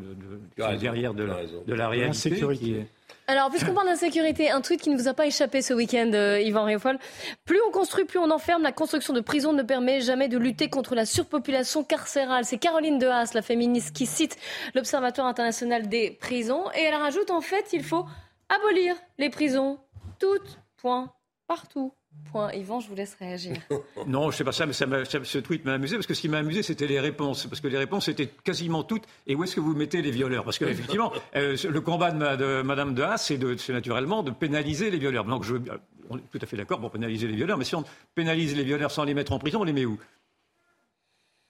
derrière de la, raison. de la réalité. L'insécurité. qui est- Alors, puisqu'on parle d'insécurité, un tweet qui ne vous a pas échappé ce week-end, euh, Yvan Réofol. Plus on construit, plus on enferme. La construction de prisons ne permet jamais de lutter contre la surpopulation carcérale. C'est Caroline Dehaas, la féministe, qui cite l'Observatoire international des prisons. Et elle rajoute, en fait, il faut abolir les prisons. Toutes, point, partout. Point. Yvan, je vous laisse réagir. Non, je sais pas ça, mais ça ce tweet m'a amusé parce que ce qui m'a amusé, c'était les réponses. Parce que les réponses étaient quasiment toutes. Et où est-ce que vous mettez les violeurs? Parce qu'effectivement, euh, le combat de, ma- de Madame de Haas, c'est de- c'est naturellement de pénaliser les violeurs. Donc, je, on est tout à fait d'accord pour pénaliser les violeurs, mais si on pénalise les violeurs sans les mettre en prison, on les met où?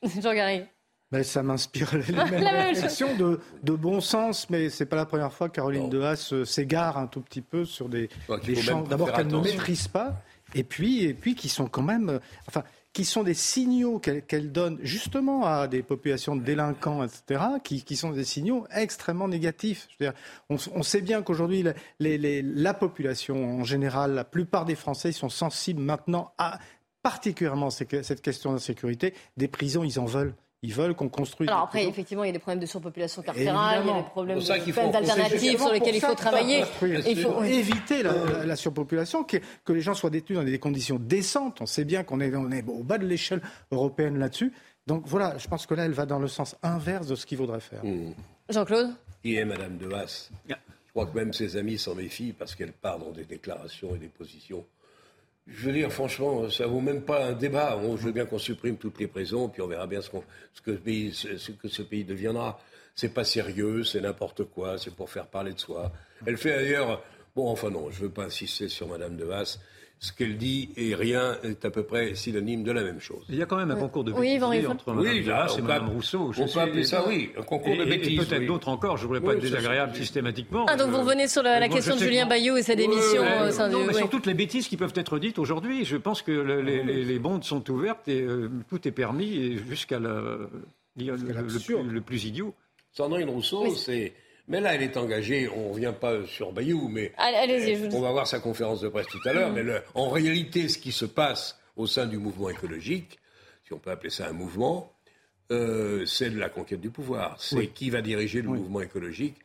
Jean Garry. Ben, ça m'inspire les La mêmes même réflexions de, de bon sens, mais c'est pas la première fois que Caroline Dehaas euh, s'égare un tout petit peu sur des, Ouais, champs d'abord qu'elle ne maîtrise pas, et puis, et puis qui sont quand même, euh, enfin, qui sont des signaux qu'elle qu'elle donne justement à des populations de délinquants, etc., qui, sont des signaux extrêmement négatifs. Je veux dire, on, sait bien qu'aujourd'hui, la, population en général, la plupart des Français sont sensibles maintenant à particulièrement cette question d'insécurité. Des prisons, ils en veulent. Ils veulent qu'on construise. Alors après, effectivement, il y a des problèmes de surpopulation carcérale, il y a des problèmes C'est pour ça de qu'il faut- peines c'est alternatives justement sur lesquelles il faut travailler. Il faut, éviter la, la- la surpopulation, que, que les gens soient détenus dans des conditions décentes. On sait bien qu'on est, on est au bas de l'échelle européenne là-dessus. Donc voilà, je pense que là, elle va dans le sens inverse de ce qu'il faudrait faire. Jean-Claude Qui est Madame de Haas? Je crois que même ses amis s'en méfient parce qu'elle part dans des déclarations et des positions. Je veux dire, franchement, ça vaut même pas un débat. On- je veux bien qu'on supprime toutes les prisons, puis on verra bien ce, que, ce pays- ce- ce que ce pays deviendra. C'est pas sérieux, c'est n'importe quoi, c'est pour faire parler de soi. Elle fait d'ailleurs. Bon, enfin non, je veux pas insister sur Madame de Haas. Ce qu'elle dit et rien est à peu près synonyme de la même chose. Il y a quand même un concours de Oui, bêtises Rieffel. entre Mme Oui, on et Mme Rousseau. on peut appeler ça, oui, un concours de Et- bêtises, peut-être oui. d'autres encore, je ne voudrais pas Oui, être désagréable systématiquement. Ah, donc vous revenez sur la, question de que Julien Bayou et sa démission Ouais, au sein non, du... mais oui. sur toutes les bêtises qui peuvent être dites aujourd'hui, je pense que le- les, les- les bondes sont ouvertes et euh, tout est permis jusqu'à la- le, le- le plus, le plus idiot. Sandrine Rousseau, Oui. c'est. Mais là, elle est engagée, on ne revient pas sur Bayou, mais Allez- je on va voir sa conférence de presse tout à l'heure. Mhm. Mais le- en réalité, ce qui se passe au sein du mouvement écologique, si on peut appeler ça un mouvement, euh, c'est de la conquête du pouvoir. C'est Oui. qui va diriger le mouvement écologique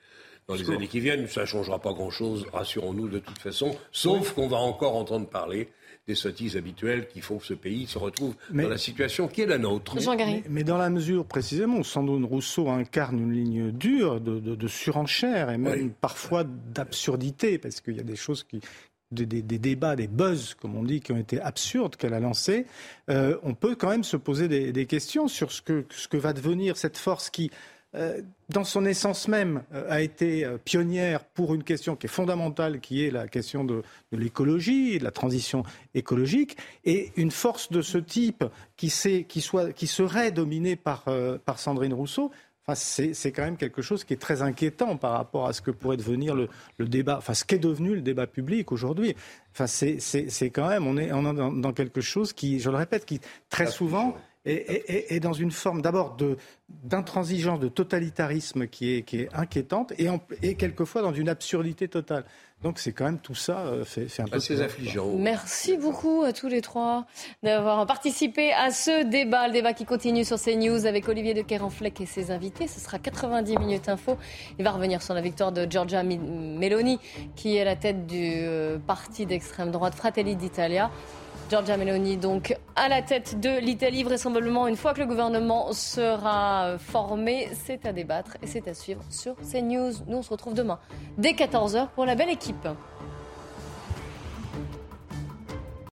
dans les années qui viennent. Ça ne changera pas grand-chose, rassurons-nous de toute façon, sauf qu'on va encore entendre parler des sottises habituelles qui font que ce pays se retrouve Mais- dans la situation qui est la nôtre. Mais, mais dans la mesure précisément où Sandrine Rousseau incarne une ligne dure de, de- de surenchère et même parfois d'absurdité, parce qu'il y a des choses qui, des, des- des débats, des buzz, comme on dit, qui ont été absurdes qu'elle a lancés, euh, on peut quand même se poser des, des questions sur ce que, ce que va devenir cette force qui, dans son essence même, euh, a été euh, pionnière pour une question qui est fondamentale, qui est la question de, de l'écologie, de la transition écologique, et une force de ce type qui, sait- qui, soit, qui serait dominée par, euh, par Sandrine Rousseau. Enfin, c'est quand même quelque chose qui est très inquiétant par rapport à ce que pourrait devenir le, le débat, enfin ce qu'est devenu le débat public aujourd'hui. Enfin, c'est quand même, on est, on est dans, dans quelque chose qui, je le répète, qui très souvent est dans une forme d'abord d'intransigeance, de totalitarisme qui est, qui est inquiétante et, en- et quelquefois dans une absurdité totale. Donc c'est quand même tout ça euh, fait, fait un peu Assez affligeant. Merci beaucoup à tous les trois d'avoir participé à ce débat, le débat qui continue sur CNews avec Olivier de Kerenfleck et ses invités. Ce sera 90 minutes info. Il va revenir sur la victoire de Giorgia Meloni, qui est à la tête du euh, parti d'extrême droite Fratelli d'Italia. Giorgia Meloni, donc à la tête de l'Italie, vraisemblablement une fois que le gouvernement sera formé. C'est à débattre et c'est à suivre sur CNews. Nous, on se retrouve demain dès 14h pour la belle équipe.